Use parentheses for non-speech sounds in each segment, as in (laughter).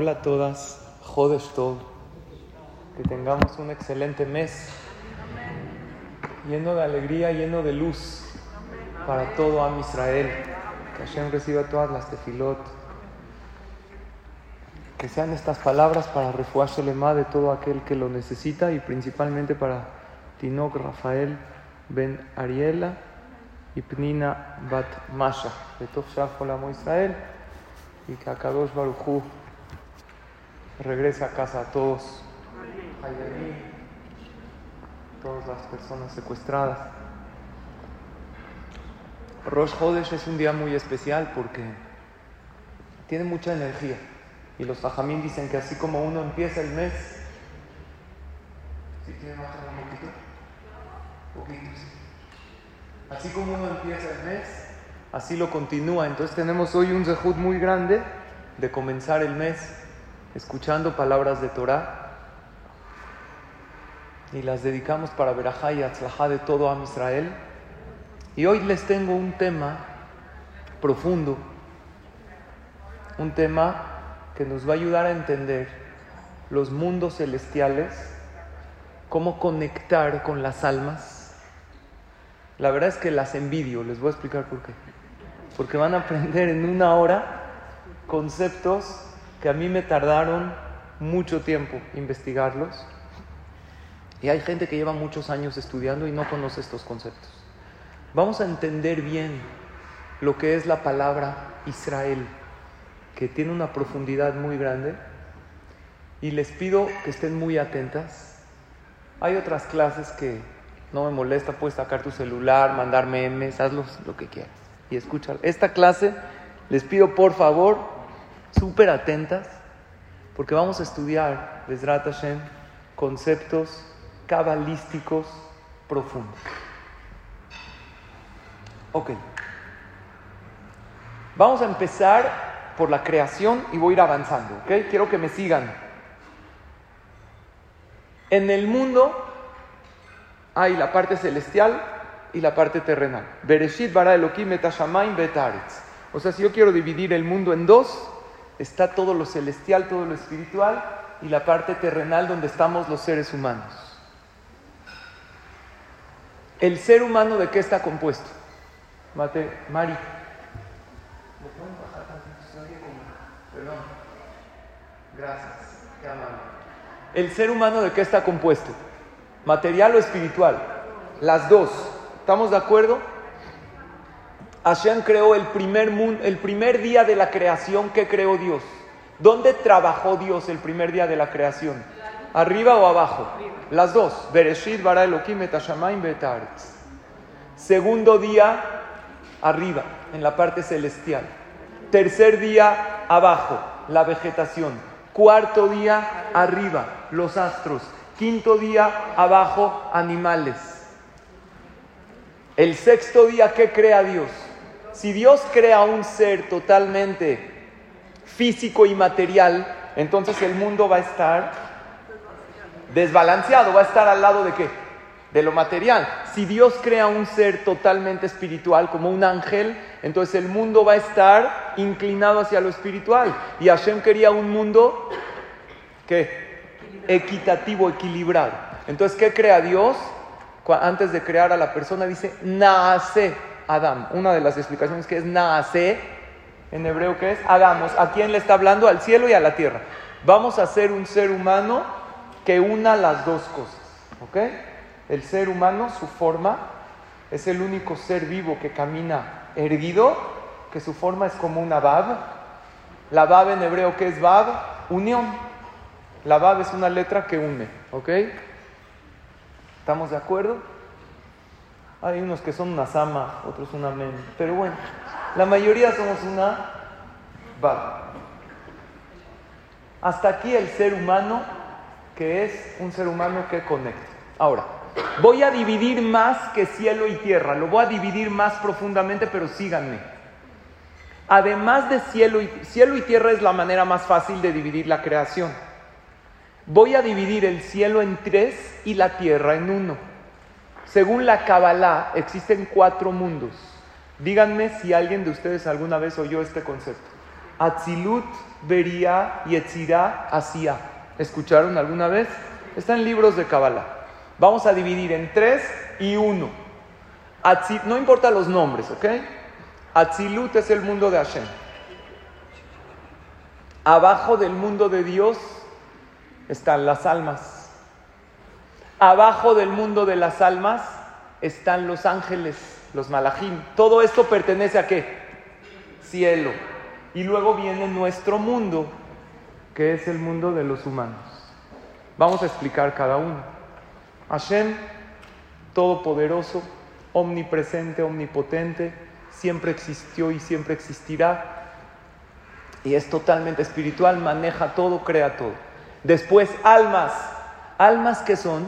Hola a todas, Jodesh Tov. Que tengamos un excelente mes, lleno de alegría, lleno de luz para todo Am Israel. Que Hashem reciba todas las tefilot. Que sean estas palabras para refugiarse de todo aquel que lo necesita y principalmente para Tinok Rafael Ben Ariela y Pnina Bat Masha. De Tov Shaf Israel y que Akadosh Baruchu regrese a casa a todos, todas las personas secuestradas. Rosh Hodesh es un día muy especial porque tiene mucha energía. Y los Fajamín dicen que así como uno empieza el mes, Así como uno empieza el mes, así lo continúa. Entonces tenemos hoy un zehut muy grande de comenzar el mes escuchando palabras de Torah y las dedicamos para Berajá y Atzlajá de todo Am Israel. Y hoy les tengo un tema profundo, un tema que nos va a ayudar a entender los mundos celestiales, cómo conectar con las almas. La verdad es que las envidio, les voy a explicar por qué. Porque van a aprender en una hora conceptos que a mí me tardaron mucho tiempo investigarlos. Y hay gente que lleva muchos años estudiando y no conoce estos conceptos. Vamos a entender bien lo que es la palabra Israel, que tiene una profundidad muy grande. Y les pido que estén muy atentas. Hay otras clases que no me molesta, puedes sacar tu celular, mandar memes, hazlo lo que quieras y escuchar. Esta clase les pido por favor súper atentas, porque vamos a estudiar, Besrat Hashem, conceptos cabalísticos profundos. Ok. Vamos a empezar por la creación y voy a ir avanzando, ¿ok? Quiero que me sigan. En el mundo hay la parte celestial y la parte terrenal. Bereshit bara Elohim etashamaim betaretz. O sea, si yo quiero dividir el mundo en dos, está todo lo celestial, todo lo espiritual y la parte terrenal donde estamos los seres humanos. ¿El ser humano de qué está compuesto? Mate, Mari. Perdón. Gracias. Qué amable. ¿El ser humano de qué está compuesto? ¿Material o espiritual? Las dos. ¿Estamos de acuerdo? Hashem creó el primer, el primer día de la creación que creó Dios. ¿Dónde trabajó Dios el primer día de la creación? ¿Arriba o abajo? Las dos. Bereshit bara Elohim Segundo día, arriba, en la parte celestial. Tercer día, abajo, la vegetación. Cuarto día, arriba, los astros. Quinto día, abajo, animales. El sexto día, ¿qué crea Dios? Si Dios crea un ser totalmente físico y material, entonces el mundo va a estar desbalanceado, va a estar al lado de qué? De lo material. Si Dios crea un ser totalmente espiritual, como un ángel, entonces el mundo va a estar inclinado hacia lo espiritual. Y Hashem quería un mundo ¿qué? equitativo, equilibrado. Entonces, ¿qué crea Dios? Antes de crear a la persona dice, nace Adam. Una de las explicaciones que es naase, en hebreo que es, hagamos. ¿A quién le está hablando? Al cielo y a la tierra. Vamos a ser un ser humano que una las dos cosas. ¿Ok? El ser humano, su forma, es el único ser vivo que camina erguido, que su forma es como una bab. La bab en hebreo que es bab, unión. La bab es una letra que une. ¿Ok? ¿Estamos de acuerdo? Hay unos que son una sama, otros una men. Pero bueno, la mayoría somos una vaga. Hasta aquí el ser humano, que es un ser humano que conecta. Ahora, voy a dividir más que cielo y tierra. Lo voy a dividir más profundamente, pero síganme. Además de cielo y, cielo y tierra es la manera más fácil de dividir la creación. Voy a dividir el cielo en tres y la tierra en uno. Según la Kabbalah, existen cuatro mundos. Díganme si alguien de ustedes alguna vez oyó este concepto. Atzilut, Beria, Yetzirah, Asia. ¿Escucharon alguna vez? Está en libros de Kabbalah. Vamos a dividir en tres y uno. no importa los nombres, ¿ok? Atzilut es el mundo de Hashem. Abajo del mundo de Dios están las almas. Abajo del mundo de las almas están los ángeles, los malajim. Todo esto pertenece a qué? Cielo. Y luego viene nuestro mundo, que es el mundo de los humanos. Vamos a explicar cada uno. Hashem, todopoderoso, omnipresente, omnipotente, siempre existió y siempre existirá. Y es totalmente espiritual, maneja todo, crea todo. Después, almas. Almas que son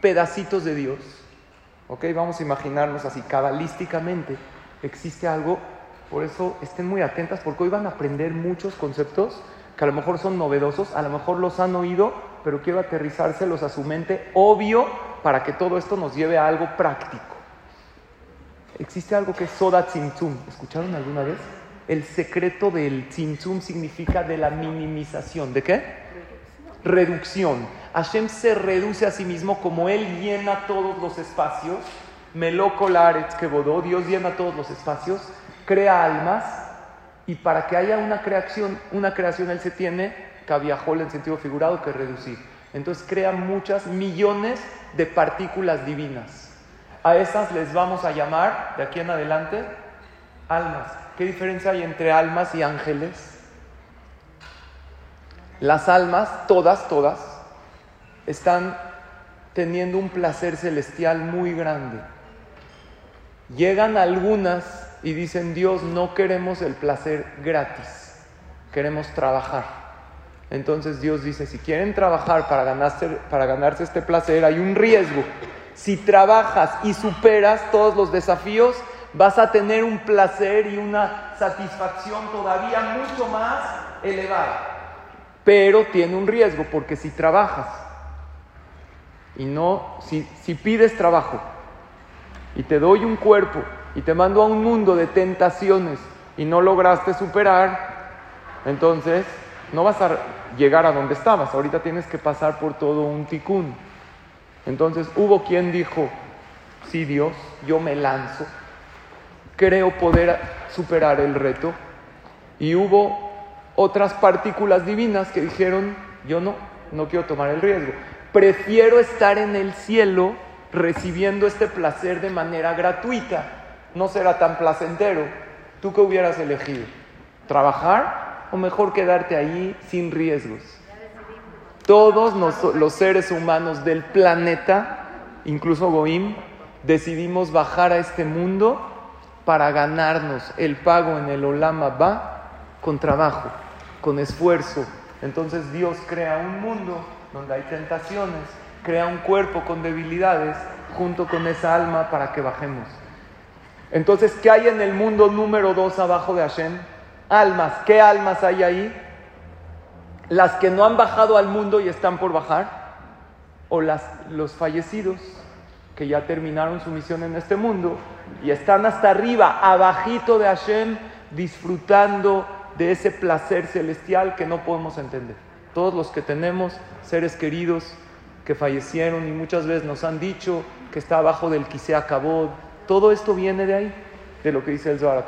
pedacitos de Dios. ¿Ok? Vamos a imaginarnos así, cabalísticamente. Existe algo, por eso estén muy atentas, porque hoy van a aprender muchos conceptos que a lo mejor son novedosos, a lo mejor los han oído, pero quiero aterrizárselos a su mente, obvio, para que todo esto nos lleve a algo práctico. Existe algo que es Soda Tzimtzum. ¿Escucharon alguna vez? El secreto del Tzimtzum significa de la minimización. ¿De qué? Reducción. Hashem se reduce a sí mismo como Él llena todos los espacios. Meloko Laretz Kebodó, Dios llena todos los espacios, crea almas y para que haya una creación, una creación Él se tiene, cabiajol en sentido figurado, que reducir. Entonces crea muchas millones de partículas divinas. A esas les vamos a llamar, de aquí en adelante, almas. ¿Qué diferencia hay entre almas y ángeles? Las almas, todas, todas, están teniendo un placer celestial muy grande. Llegan algunas y dicen, Dios, no queremos el placer gratis, queremos trabajar. Entonces Dios dice, si quieren trabajar para ganarse, para ganarse este placer, hay un riesgo. Si trabajas y superas todos los desafíos, vas a tener un placer y una satisfacción todavía mucho más elevada. Pero tiene un riesgo, porque si trabajas y no, si, pides trabajo y te doy un cuerpo y te mando a un mundo de tentaciones y no lograste superar, entonces no vas a llegar a donde estabas. Ahorita tienes que pasar por todo un ticún. Entonces hubo quien dijo, sí Dios, yo me lanzo, creo poder superar el reto. Y hubo otras partículas divinas que dijeron, yo no, no quiero tomar el riesgo. Prefiero estar en el cielo recibiendo este placer de manera gratuita. No será tan placentero. ¿Tú qué hubieras elegido? ¿Trabajar o mejor quedarte ahí sin riesgos? Todos los seres humanos del planeta, incluso Goim, decidimos bajar a este mundo para ganarnos el pago en el Olama Ba con trabajo, con esfuerzo. Entonces Dios crea un mundo donde hay tentaciones, crea un cuerpo con debilidades junto con esa alma para que bajemos. Entonces, ¿qué hay en el mundo número dos abajo de Hashem? Almas. ¿Qué almas hay ahí? las que no han bajado al mundo y están por bajar, o las, los fallecidos que ya terminaron su misión en este mundo y están hasta arriba, abajito de Hashem, disfrutando de ese placer celestial que no podemos entender. Todos los que tenemos seres queridos que fallecieron y muchas veces nos han dicho que está abajo del Kisea Kabod, todo esto viene de ahí, de lo que dice el Zohar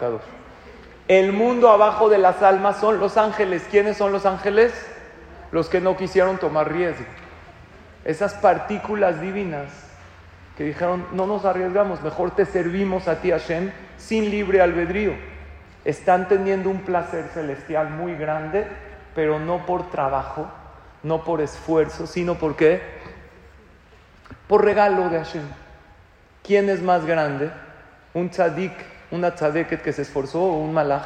El mundo abajo de las almas son los ángeles. ¿Quiénes son los ángeles? los que no quisieron tomar riesgo. Esas partículas divinas que dijeron, no nos arriesgamos, mejor te servimos a ti Hashem sin libre albedrío. Están teniendo un placer celestial muy grande, pero no por trabajo, no por esfuerzo, sino por qué? Por regalo de Hashem. ¿Quién es más grande? ¿Un tzadik, una tzadeket que se esforzó o un malaj?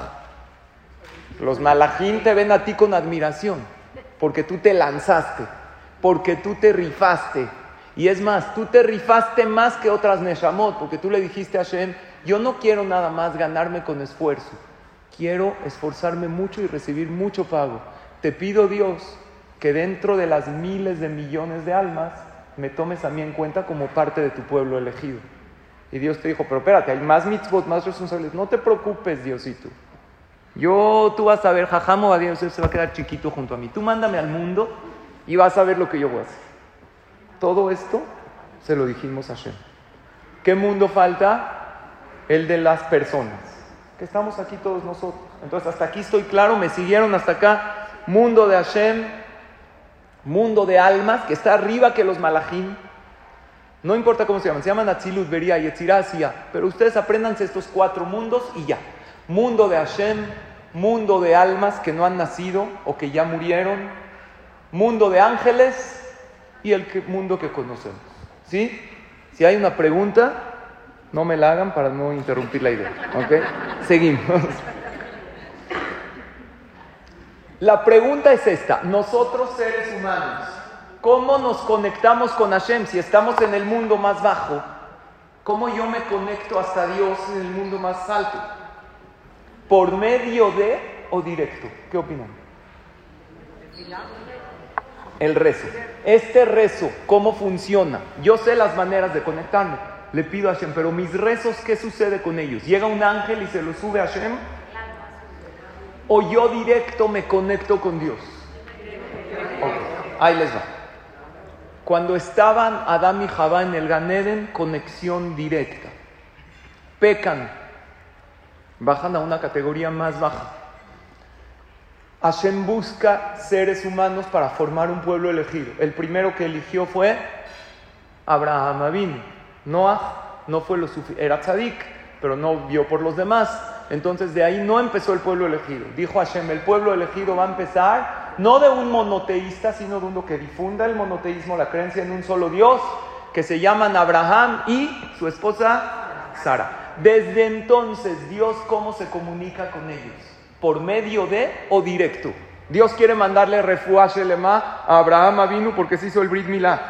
Los malajín te ven a ti con admiración porque tú te lanzaste, porque tú te rifaste. Y es más, tú te rifaste más que otras Neshamot, porque tú le dijiste a Hashem, yo no quiero nada más ganarme con esfuerzo, quiero esforzarme mucho y recibir mucho pago. Te pido Dios que dentro de las miles de millones de almas me tomes a mí en cuenta como parte de tu pueblo elegido. Y Dios te dijo, pero espérate, hay más mitzvot, más responsabilidades. No te preocupes, Diosito. Yo, tú vas a ver, Jajamo a Dios se va a quedar chiquito junto a mí. Tú mándame al mundo y vas a ver lo que yo voy a hacer. Todo esto se lo dijimos a Hashem. ¿Qué mundo falta? El de las personas. Que estamos aquí todos nosotros. Entonces, hasta aquí estoy claro, me siguieron hasta acá. Mundo de Hashem, mundo de almas, que está arriba que los malachim. No importa cómo se llaman, se llaman Atzilut, Beria, Yetzirah, Pero ustedes apréndanse estos cuatro mundos y ya. Mundo de Hashem, mundo de almas que no han nacido o que ya murieron, mundo de ángeles y el mundo que conocemos. ¿Sí? Si hay una pregunta, no me la hagan para no interrumpir la idea. ¿Ok? Seguimos. La pregunta es esta, nosotros seres humanos, ¿cómo nos conectamos con Hashem si estamos en el mundo más bajo? ¿Cómo yo me conecto hasta Dios en el mundo más alto? ¿Por medio de o directo? ¿Qué opinan? El rezo. Este rezo, ¿cómo funciona? Yo sé las maneras de conectarme. Le pido a Hashem, pero mis rezos, ¿qué sucede con ellos? ¿Llega un ángel y se lo sube a Hashem? ¿O yo directo me conecto con Dios? Ahí les va. Cuando estaban Adán y Jabá en el Ganeden, conexión directa. Pecan, bajan a una categoría más baja. Hashem busca seres humanos para formar un pueblo elegido. El primero que eligió fue Abraham Avin. Noah no fue lo suficiente, era tzadik, pero no vio por los demás. Entonces de ahí no empezó el pueblo elegido. Dijo Hashem, el pueblo elegido va a empezar no de un monoteísta, sino de uno que difunda el monoteísmo, la creencia en un solo Dios, que se llaman Abraham y su esposa Sara. Desde entonces, Dios cómo se comunica con ellos? ¿Por medio de o directo? Dios quiere mandarle refuaje lema a Abraham Avinu porque se hizo el Brit Milá.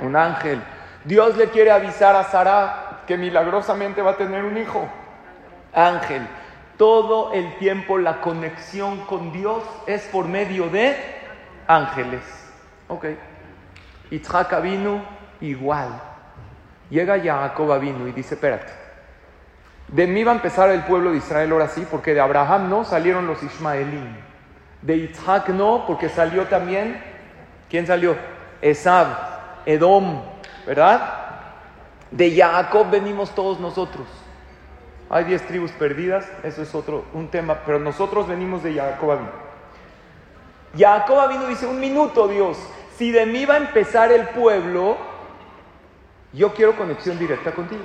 Un ángel. Dios le quiere avisar a Sara que milagrosamente va a tener un hijo. Ángel. Todo el tiempo la conexión con Dios es por medio de ángeles. Ok. Itzhak Avinu igual. Llega Jacob Avinu y dice, espérate. De mí va a empezar el pueblo de Israel ahora sí, porque de Abraham no salieron los Ismaelín. De Isaac no, porque salió también, ¿quién salió? Esab, Edom, ¿verdad? De Jacob venimos todos nosotros. Hay diez tribus perdidas, eso es otro, un tema, pero nosotros venimos de Jacob vino. Jacob vino dice, un minuto Dios, si de mí va a empezar el pueblo, yo quiero conexión directa contigo.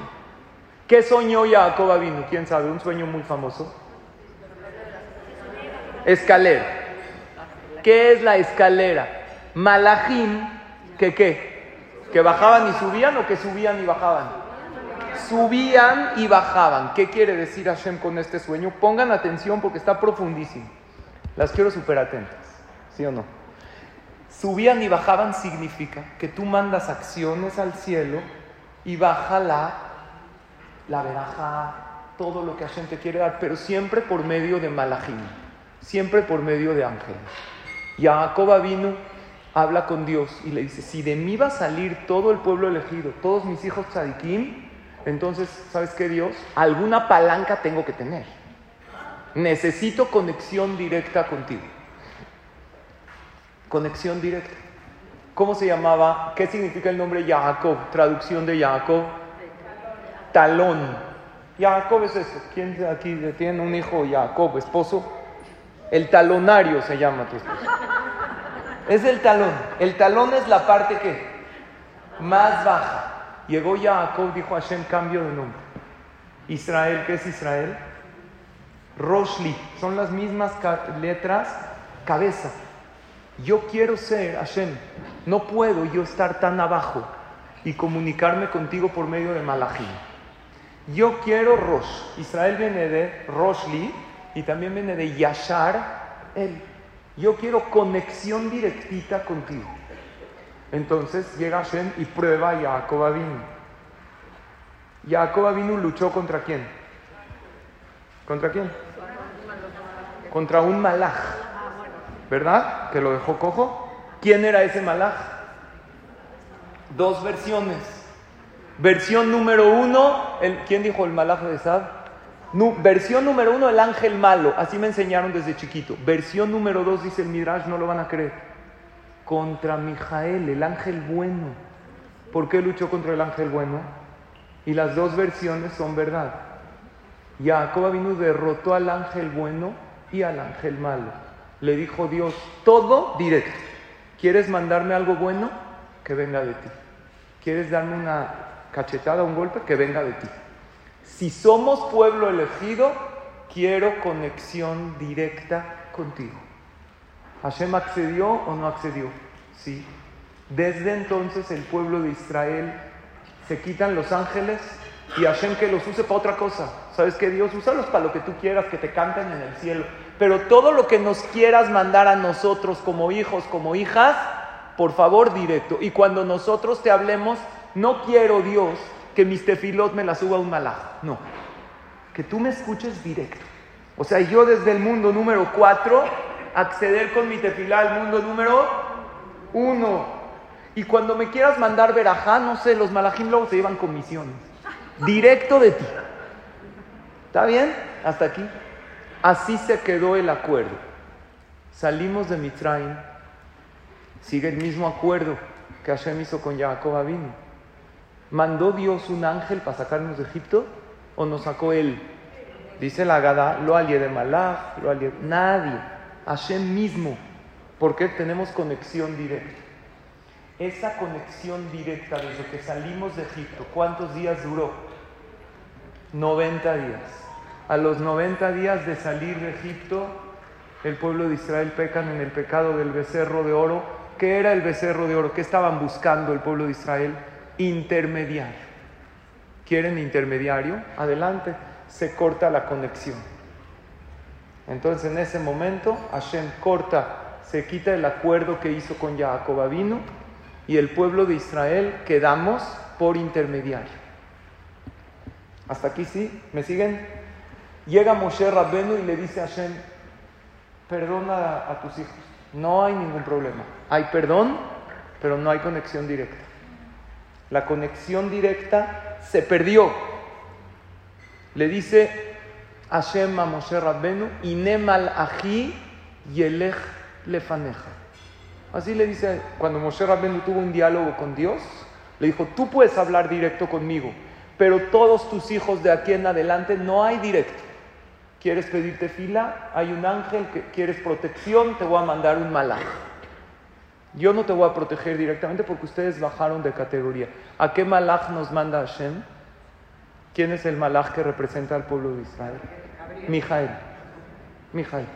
¿Qué soñó Jacob Avinu? ¿Quién sabe? Un sueño muy famoso. Escalera. ¿Qué es la escalera? Malachim, ¿que qué? ¿Que bajaban y subían o que subían y bajaban? Subían y bajaban. ¿Qué quiere decir Hashem con este sueño? Pongan atención porque está profundísimo. Las quiero súper atentas. ¿Sí o no? Subían y bajaban significa que tú mandas acciones al cielo y baja la la veraja, todo lo que Hashem te quiere dar, pero siempre por medio de Malachim, siempre por medio de ángeles. Jacob vino, habla con Dios y le dice, si de mí va a salir todo el pueblo elegido, todos mis hijos tzadikim, entonces, ¿sabes qué Dios? Alguna palanca tengo que tener. Necesito conexión directa contigo. Conexión directa. ¿Cómo se llamaba? ¿Qué significa el nombre Jacob? Traducción de Jacob talón. Jacob es eso. ¿Quién aquí tiene un hijo Jacob, esposo? El talonario se llama tu esposo. Es el talón. El talón es la parte que más baja. Llegó Jacob, dijo Hashem, cambio de nombre. Israel, ¿qué es Israel? Roshli, son las mismas letras, cabeza. Yo quiero ser Hashem. No puedo yo estar tan abajo y comunicarme contigo por medio de Malachim. Yo quiero Rosh. Israel viene de Roshli y también viene de Yashar, él. Yo quiero conexión directita contigo. Entonces llega Hashem y prueba a Jacob Avinu. Jacob luchó contra quién? ¿Contra quién? Contra un malaj. ¿Verdad? Que lo dejó cojo. ¿Quién era ese malaj? Dos versiones. Versión número uno, el, ¿quién dijo el malaje de Sad? versión número uno, el ángel malo. Así me enseñaron desde chiquito. Versión número dos, dice el Midrash, no lo van a creer. Contra Mijael, el ángel bueno. ¿Por qué luchó contra el ángel bueno? Y las dos versiones son verdad. Jacob vino derrotó al ángel bueno y al ángel malo. Le dijo Dios, todo directo. ¿Quieres mandarme algo bueno? Que venga de ti. ¿Quieres darme una cachetada, un golpe? Que venga de ti. Si somos pueblo elegido, quiero conexión directa contigo. ¿Hashem accedió o no accedió? Sí. Desde entonces el pueblo de Israel se quitan los ángeles y Hashem que los use para otra cosa. ¿Sabes qué? Dios? Úsalos para lo que tú quieras, que te canten en el cielo. Pero todo lo que nos quieras mandar a nosotros como hijos, como hijas, por favor, directo. Y cuando nosotros te hablemos, no quiero, Dios, que mis tefilot me la suba un malaj. No. Que tú me escuches directo. O sea, yo desde el mundo número cuatro, acceder con mi tefilá al mundo número uno. Y cuando me quieras mandar verajá, no sé, los malajim luego se llevan comisiones. Directo de ti. ¿Está bien? Hasta aquí. Así se quedó el acuerdo. Salimos de Mitraim. Sigue el mismo acuerdo que Hashem hizo con Jacob Abinu. ¿Mandó Dios un ángel para sacarnos de Egipto o nos sacó él? Dice la Gada, lo alié de Malach, lo alié. Nadie. Hashem mismo. Porque tenemos conexión directa. Esa conexión directa desde que salimos de Egipto, ¿cuántos días duró? 90 días. A los 90 días de salir de Egipto, el pueblo de Israel pecan en el pecado del becerro de oro. ¿Qué era el becerro de oro? ¿Qué estaban buscando el pueblo de Israel? Intermediario. ¿Quieren intermediario? Adelante. Se corta la conexión. Entonces en ese momento Hashem corta, se quita el acuerdo que hizo con Jacob Avino y el pueblo de Israel quedamos por intermediario. Hasta aquí sí, ¿me siguen? Llega Moshe Rabbenu y le dice a Hashem, perdona a tus hijos, no hay ningún problema. Hay perdón, pero no hay conexión directa. La conexión directa se perdió. Le dice Hashem a Moshe Rabbenu, Inemal aji yelech lefaneja. Así le dice, cuando Moshe Rabbenu tuvo un diálogo con Dios, le dijo, tú puedes hablar directo conmigo, pero todos tus hijos de aquí en adelante no hay directo. ¿Quieres pedirte fila? Hay un ángel que quieres protección, te voy a mandar un malaj. Yo no te voy a proteger directamente porque ustedes bajaron de categoría. ¿A qué malaj nos manda Hashem? ¿Quién es el malaj que representa al pueblo de Israel? Mijael. Mijael.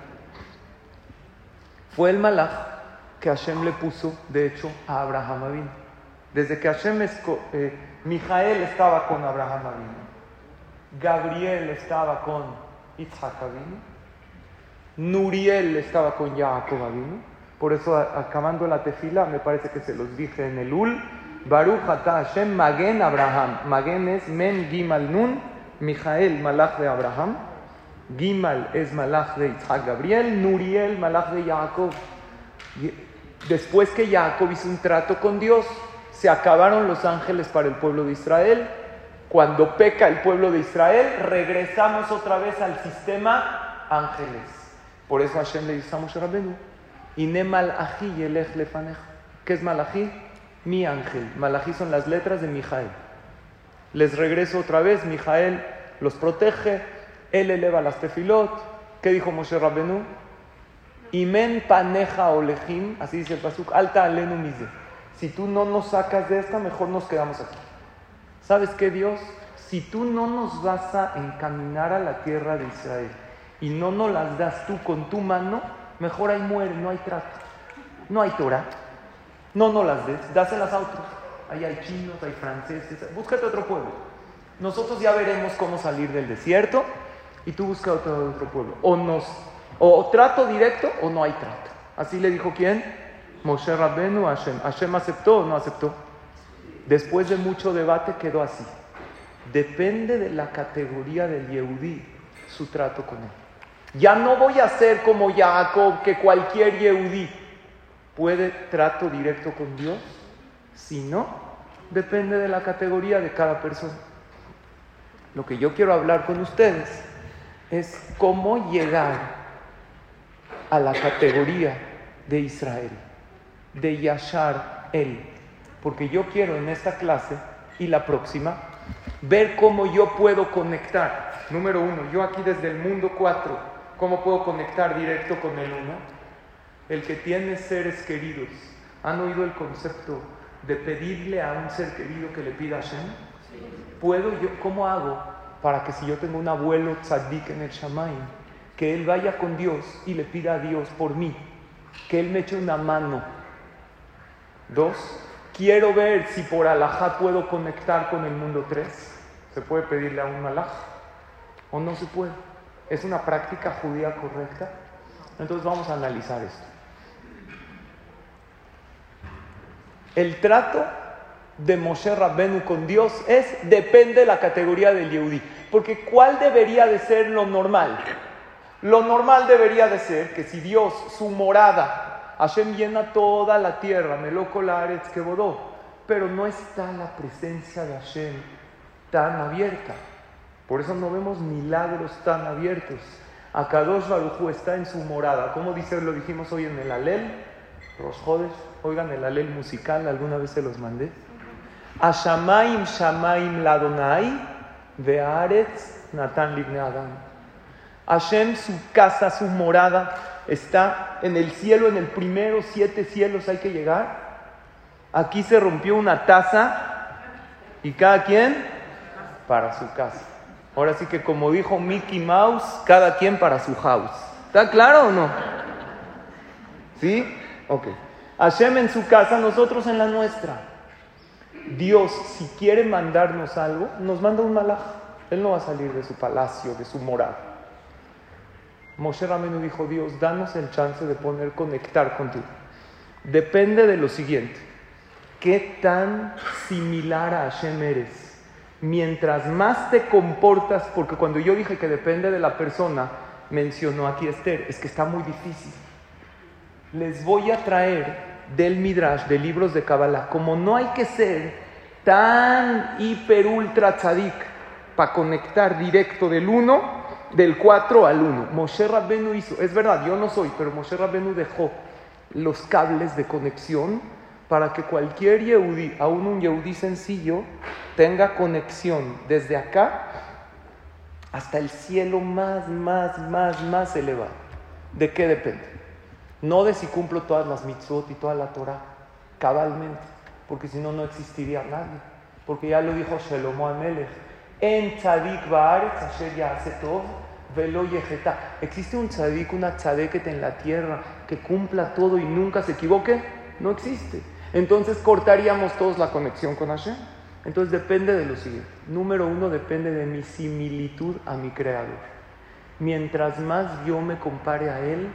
Fue el malaj que Hashem le puso, de hecho, a Abraham Avinu. Desde que Hashem, eh, Mijael estaba con Abraham Avinu, Gabriel estaba con Isaac Avinu, Nuriel estaba con Jacob Avinu. Por eso, acabando la tefila, me parece que se los dije en el Ul, Baruch Ata Hashem Magen Abraham. Magen es Men Gimal Nun, Mijael, malach de Abraham. Gimal es malach de Isaac Gabriel, Nuriel, malach de Jacob. Después que Jacob hizo un trato con Dios, se acabaron los ángeles para el pueblo de Israel. Cuando peca el pueblo de Israel, regresamos otra vez al sistema ángeles. Por eso Hashem le dice a Moshe Rabbeinu. ¿Qué es malachi? Mi ángel. Malachi son las letras de Mijael. Les regreso otra vez, Mijael los protege, él eleva las tefilot. ¿Qué dijo Moshe Rabbeinu? Imen paneja olejim, así dice el pasuk, alta alenu mize. Si tú no nos sacas de esta, mejor nos quedamos aquí. ¿Sabes qué, Dios? Si tú no nos vas a encaminar a la tierra de Israel y no nos las das tú con tu mano, mejor ahí muere, no hay trato. No hay Torah. No nos las des, dáselas a otros. Ahí hay chinos, hay franceses, búscate otro pueblo. Nosotros ya veremos cómo salir del desierto y tú busca otro, pueblo. O nos o trato directo o no hay trato. Así le dijo quién? Moshe Rabbenu Hashem. ¿Hashem aceptó o no aceptó? Después de mucho debate quedó así. Depende de la categoría del Yehudí su trato con él. Ya no voy a ser como Jacob, que cualquier Yehudí puede trato directo con Dios. Si no, depende de la categoría de cada persona. Lo que yo quiero hablar con ustedes es cómo llegar a la categoría de Israel, de Yashar El. Porque yo quiero en esta clase y la próxima ver cómo yo puedo conectar. Número uno, yo aquí desde el mundo 4, ¿cómo puedo conectar directo con el uno? El que tiene seres queridos. ¿Han oído el concepto de pedirle a un ser querido que le pida a Hashem? ¿Puedo yo, cómo hago para que si yo tengo un abuelo tzaddik en el Shamaim, que él vaya con Dios y le pida a Dios por mí, que él me eche una mano. Dos, quiero ver si por alajá puedo conectar con el mundo tres. ¿Se puede pedirle a un malaj? ¿O no se puede? ¿Es una práctica judía correcta? Entonces vamos a analizar esto. El trato de Moshe Rabbenu con Dios es, depende de la categoría del Yehudi. Porque ¿cuál debería de ser lo normal? Lo normal debería de ser que si Dios, su morada, Hashem llena toda la tierra, Meloko Laaretz que pero no está la presencia de Hashem tan abierta. Por eso no vemos milagros tan abiertos. Akadosh Baruchu está en su morada. ¿Cómo dice? Lo dijimos hoy en el Alel, los jodes. Oigan el Alel musical, alguna vez se los mandé. Ashamaim Shamaim Ladonai, Ve'aretz Natan Libne Adam. Hashem, su casa, su morada, está en el cielo, en el primero siete cielos hay que llegar. Aquí se rompió una taza y cada quien para su casa. Ahora sí que como dijo Mickey Mouse, cada quien para su house. ¿Está claro o no? ¿Sí? Ok. Hashem en su casa, nosotros en la nuestra. Dios, si quiere mandarnos algo, nos manda un malaj. Él no va a salir de su palacio, de su morada. Moshe Rameno dijo, Dios, danos el chance de poner conectar contigo. Depende de lo siguiente. ¿Qué tan similar a Hashem eres? Mientras más te comportas, porque cuando yo dije que depende de la persona, mencionó aquí Esther, es que está muy difícil. Les voy a traer del Midrash, de libros de Kabbalah, como no hay que ser tan hiper ultra tzadik para conectar directo del 1, del 4 al 1. Moshe Rabbenu hizo, es verdad, yo no soy, pero Moshe Rabbenu dejó los cables de conexión para que cualquier Yehudi, aún un Yehudi sencillo, tenga conexión desde acá hasta el cielo más, más, más, más elevado. ¿De qué depende? No de si cumplo todas las mitzvot y toda la Torah cabalmente, porque si no, no existiría nadie. Porque ya lo dijo Shelomo Amelech. En tzadik baaretz asher todo velo yejeta. ¿Existe un tzadik, una tzadeket en la tierra que cumpla todo y nunca se equivoque? No existe. Entonces cortaríamos todos la conexión con Hashem. Entonces depende de lo siguiente. Número uno, depende de mi similitud a mi creador. Mientras más yo me compare a Él,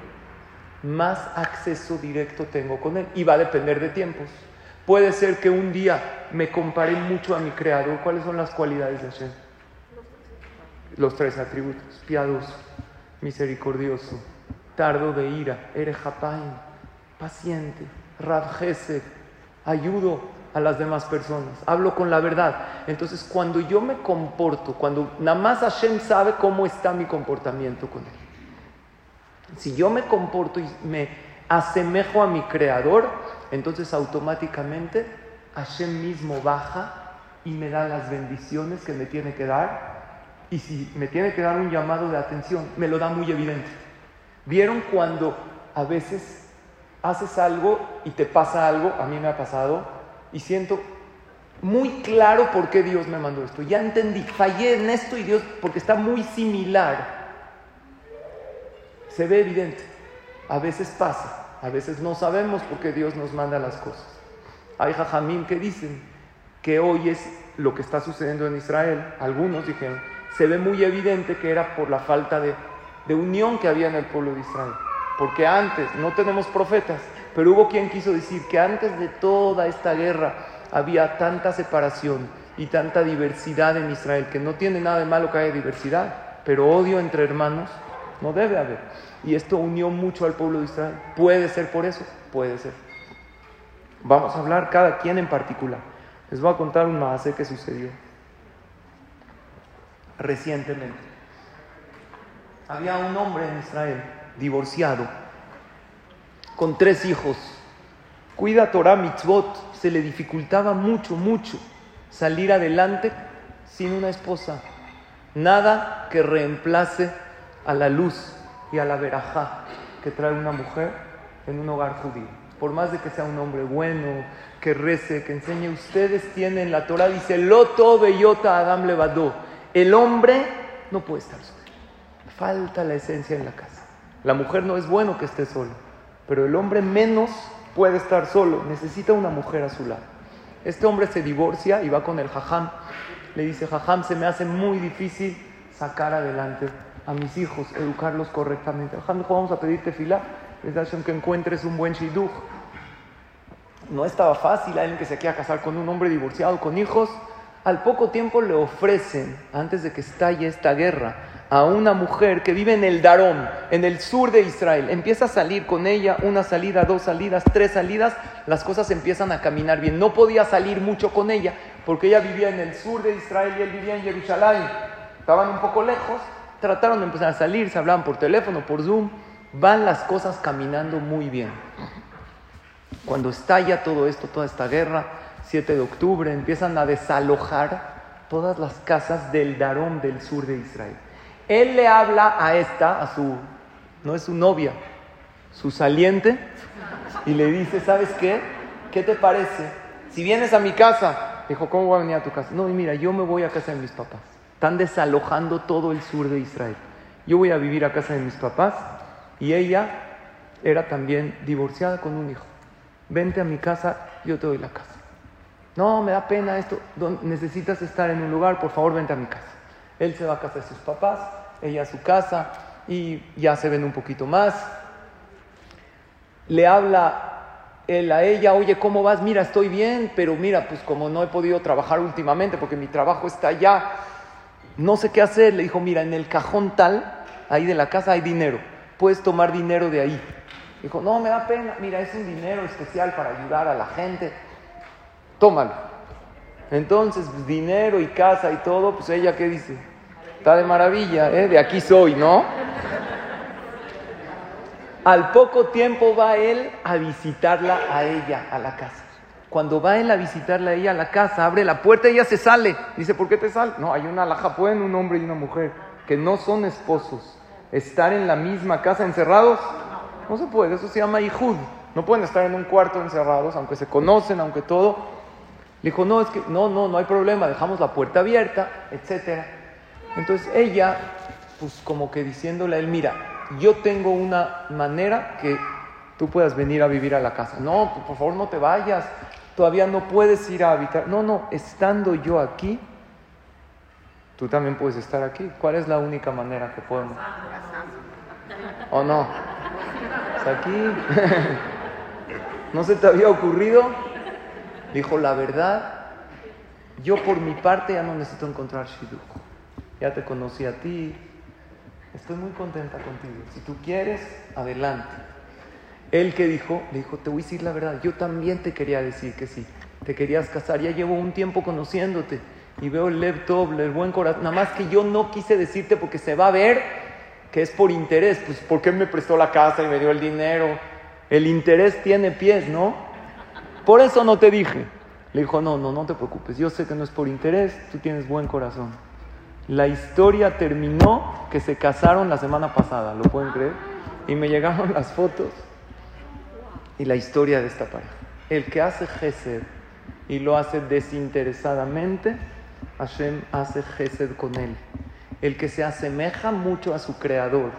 más acceso directo tengo con Él. Y va a depender de tiempos. Puede ser que un día me compare mucho a mi Creador. ¿Cuáles son las cualidades de Hashem? Los tres atributos. Piadoso, misericordioso, tardo de ira, erejapain, paciente, rabjesed, ayudo a las demás personas, hablo con la verdad. Entonces, cuando yo me comporto, cuando nada más Hashem sabe cómo está mi comportamiento con Él. Si yo me comporto y me asemejo a mi creador, entonces automáticamente Hashem mismo baja y me da las bendiciones que me tiene que dar. Y si me tiene que dar un llamado de atención, me lo da muy evidente. ¿Vieron cuando a veces haces algo y te pasa algo? A mí me ha pasado y siento muy claro por qué Dios me mandó esto. Ya entendí, fallé en esto y Dios, porque está muy similar se ve evidente. A veces pasa, a veces no sabemos por qué Dios nos manda las cosas. Hay jajamim que dicen que hoy es lo que está sucediendo en Israel. Algunos dijeron, se ve muy evidente que era por la falta de, de unión que había en el pueblo de Israel. Porque antes, no tenemos profetas, pero hubo quien quiso decir que antes de toda esta guerra había tanta separación y tanta diversidad en Israel, que no tiene nada de malo que haya diversidad, pero odio entre hermanos no debe haber. Y esto unió mucho al pueblo de Israel. ¿Puede ser por eso? Puede ser. Vamos a hablar cada quien en particular. Les voy a contar un más que sucedió recientemente. había un hombre en Israel, divorciado, con tres hijos. Cuida Torah mitzvot, se le dificultaba mucho, mucho salir adelante sin una esposa. Nada que reemplace a la luz y a la verajá que trae una mujer en un hogar judío. Por más de que sea un hombre bueno, que rece, que enseñe, ustedes tienen la Torah, dice, Loto bellota Adam levadó. El hombre no puede estar solo. Falta la esencia en la casa. La mujer no es bueno que esté solo, pero el hombre menos puede estar solo. Necesita una mujer a su lado. Este hombre se divorcia y va con el jajam. Le dice, jajam, se me hace muy difícil sacar adelante a mis hijos, educarlos correctamente. Dijo, vamos a pedirte fila, que encuentres un buen shidduch. No estaba fácil alguien que se quiera casar con un hombre divorciado, con hijos. Al poco tiempo le ofrecen, antes de que estalle esta guerra, a una mujer que vive en el Darón, en el sur de Israel. Empieza a salir con ella, una salida, dos salidas, tres salidas, las cosas empiezan a caminar bien. No podía salir mucho con ella porque ella vivía en el sur de Israel y él vivía en Jerusalén. Estaban un poco lejos, trataron de empezar a salir, se hablaban por teléfono, por Zoom. Van las cosas caminando muy bien. Cuando estalla todo esto, toda esta guerra, 7 de octubre, empiezan a desalojar todas las casas del Darón del sur de Israel. Él le habla a esta, a su, no es su novia, su saliente, y le dice, ¿sabes qué? ¿Qué te parece? Si vienes a mi casa, dijo, ¿cómo voy a venir a tu casa? No, mira, yo me voy a casa de mis papás. Están desalojando todo el sur de Israel. Yo voy a vivir a casa de mis papás y ella era también divorciada con un hijo. Vente a mi casa, yo te doy la casa. No, me da pena esto. Necesitas estar en un lugar, por favor, vente a mi casa. Él se va a casa de sus papás, ella a su casa y ya se ven un poquito más. Le habla él a ella, oye, ¿cómo vas? Mira, estoy bien, pero mira, pues como no he podido trabajar últimamente porque mi trabajo está allá, no sé qué hacer. Le dijo, mira, en el cajón tal, ahí de la casa hay dinero, puedes tomar dinero de ahí. Dijo, no, me da pena, mira, es un dinero especial para ayudar a la gente, tómalo. Entonces, pues, dinero y casa y todo, pues ella, ¿qué dice? Está de maravilla, ¿eh? de aquí soy, ¿no? Al poco tiempo va él a visitarla a ella, a la casa. Cuando va él a visitarla a ella a la casa, abre la puerta y ella se sale. Dice, ¿por qué te sale? No, hay una laja, pueden un hombre y una mujer que no son esposos estar en la misma casa encerrados. No se puede, eso se llama hijud. No pueden estar en un cuarto encerrados, aunque se conocen, aunque todo. Le dijo, no, es que no, no, no hay problema, dejamos la puerta abierta, etc. Entonces ella, pues como que diciéndole a él, mira, yo tengo una manera que tú puedas venir a vivir a la casa. No, por favor no te vayas, todavía no puedes ir a habitar. No, no, estando yo aquí, tú también puedes estar aquí. ¿Cuál es la única manera que podemos? ¿O no? aquí. (laughs) ¿No se te había ocurrido? Dijo, la verdad, yo por mi parte ya no necesito encontrar Shidduch. Ya te conocí a ti. Estoy muy contenta contigo. Si tú quieres, adelante. Él que dijo, le dijo, te voy a decir la verdad. Yo también te quería decir que sí. Te querías casar. Ya llevo un tiempo conociéndote. Y veo el laptop, el buen corazón. Nada más que yo no quise decirte porque se va a ver que es por interés. Pues, ¿por qué me prestó la casa y me dio el dinero? El interés tiene pies, ¿no? Por eso no te dije. Le dijo, no, no, no te preocupes. Yo sé que no es por interés, tú tienes buen corazón. La historia terminó que se casaron la semana pasada, ¿lo pueden creer? Y me llegaron las fotos y la historia de esta pareja. El que hace Gesed y lo hace desinteresadamente, Hashem hace Gesed con él el que se asemeja mucho a su creador.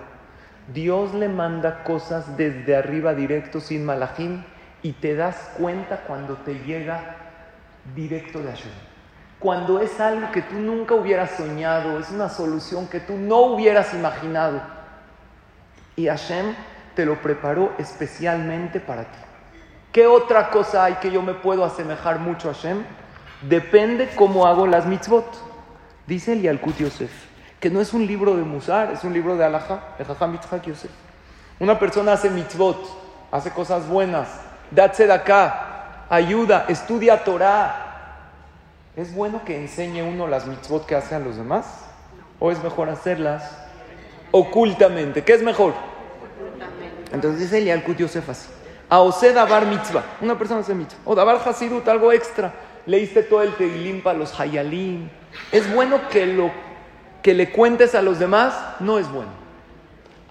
Dios le manda cosas desde arriba directo sin malajim y te das cuenta cuando te llega directo de Hashem. Cuando es algo que tú nunca hubieras soñado, es una solución que tú no hubieras imaginado. Y Hashem te lo preparó especialmente para ti. ¿Qué otra cosa hay que yo me puedo asemejar mucho a Hashem? Depende cómo hago las mitzvot. Dice el Yalkut Yosef que no es un libro de Musar, es un libro de Alajá, de Jajam Yitzhak Yosef. Una persona hace mitzvot, hace cosas buenas, da acá, ayuda, estudia Torah. ¿Es bueno que enseñe uno las mitzvot que hacen los demás? ¿O es mejor hacerlas Ocultamente. ¿Qué es mejor? Entonces dice el Yalkut Yosef así. A Dabar Mitzvah. Una persona hace mitzvah. O Dabar Hasidut, algo extra. Leíste todo el Teilim para los Hayalim. Es bueno que lo que le cuentes a los demás, no es bueno.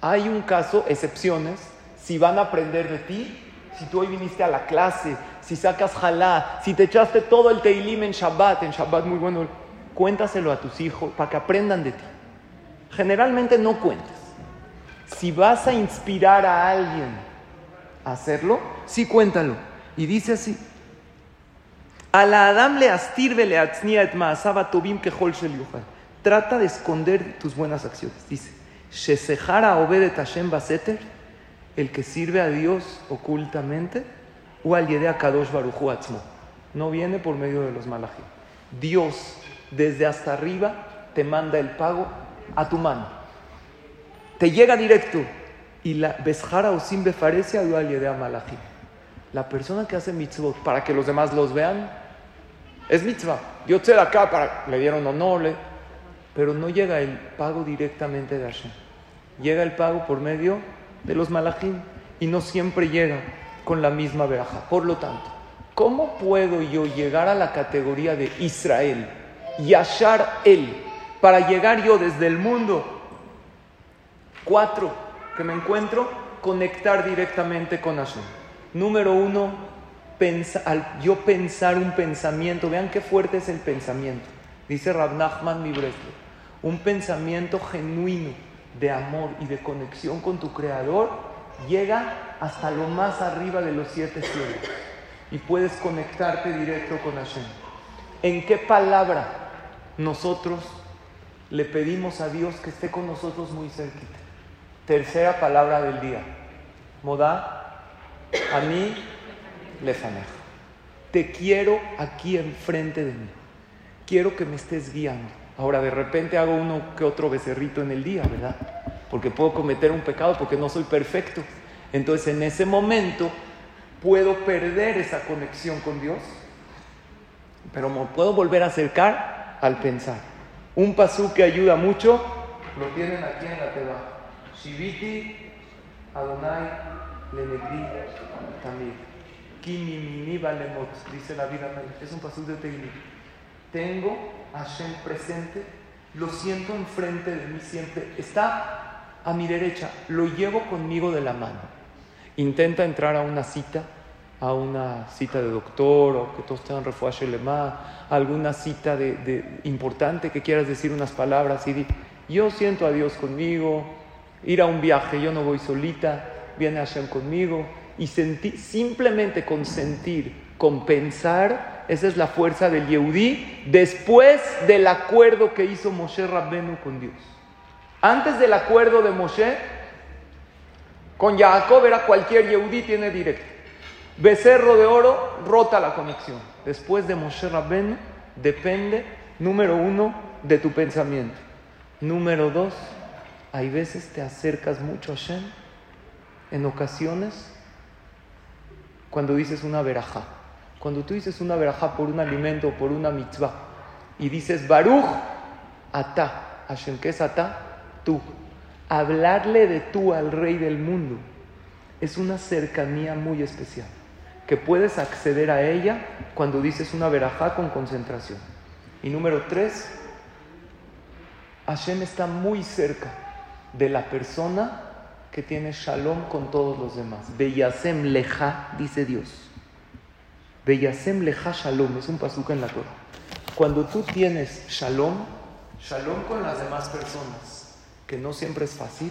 Hay un caso, excepciones, si van a aprender de ti, si tú hoy viniste a la clase, si sacas jalá, si te echaste todo el Teilim en Shabbat, en Shabbat muy bueno, cuéntaselo a tus hijos para que aprendan de ti. Generalmente no cuentes. Si vas a inspirar a alguien a hacerlo, sí cuéntalo. Y dice así: A la Adam le astirve le et maasaba tobim kehol shel Trata de esconder tus buenas acciones. Dice: Shesehara obedet Hashem baseter, el que sirve a Dios ocultamente, o al yedea. No viene por medio de los malajim. Dios, desde hasta arriba, te manda el pago a tu mano. Te llega directo. Y la besjara o sin befarecia de malachi. La persona que hace mitzvot para que los demás los vean es mitzvah. Yo estoy acá para le dieron honor, pero no llega el pago directamente de Hashem. Llega el pago por medio de los malachim y no siempre llega con la misma veraja. Por lo tanto, ¿cómo puedo yo llegar a la categoría de Israel? Yashar él para llegar yo desde el mundo. Cuatro, que me encuentro, conectar directamente con Hashem. Número uno, al yo pensar un pensamiento, vean qué fuerte es el pensamiento. Dice Rab Nachman Mibresle, un pensamiento genuino de amor y de conexión con tu Creador llega hasta lo más arriba de los siete cielos y puedes conectarte directo con Hashem. ¿En qué palabra nosotros le pedimos a Dios que esté con nosotros muy cerquita. Tercera palabra del día. Modá, a mí, lefaneja. Te quiero aquí enfrente de mí. Quiero que me estés guiando. Ahora de repente hago uno que otro becerrito en el día, ¿verdad? Porque puedo cometer un pecado porque no soy perfecto. Entonces en ese momento puedo perder esa conexión con Dios, pero me puedo volver a acercar al pensar. Un pasú que ayuda mucho, lo tienen aquí en la teba. Shiviti Adonai Lenegri Tamir. Kimi Valemot, dice la vida. Es un pasú de Teilim. Tengo a Hashem presente, lo siento enfrente de mí siempre. Está a mi derecha, lo llevo conmigo de la mano. Intenta entrar a una cita a una cita de doctor o que todos tengan refuaje lema, alguna cita de, importante que quieras decir unas palabras y di, yo siento a Dios conmigo, ir a un viaje, yo no voy solita, viene Hashem conmigo y simplemente con sentir, con pensar, esa es la fuerza del Yehudí después del acuerdo que hizo Moshe Rabbenu con Dios. Antes del acuerdo de Moshe, con Jacob era cualquier Yehudí tiene directo. Becerro de oro rota la conexión. Después de Moshe Rabben depende, número uno, de tu pensamiento. Número dos, hay veces te acercas mucho a Shem. En ocasiones, cuando dices una verajá. Cuando tú dices una verajá por un alimento, por una mitzvah, y dices Baruch, ata, Hashem, ¿qué es ata? Tú. Hablarle de tú al rey del mundo es una cercanía muy especial que puedes acceder a ella cuando dices una verajá con concentración. Y número tres, Hashem está muy cerca de la persona que tiene shalom con todos los demás. Beyasem leja, dice Dios. Beyasem leja shalom, es un pasuca en la Torah. Cuando tú tienes shalom, shalom con las demás personas, que no siempre es fácil,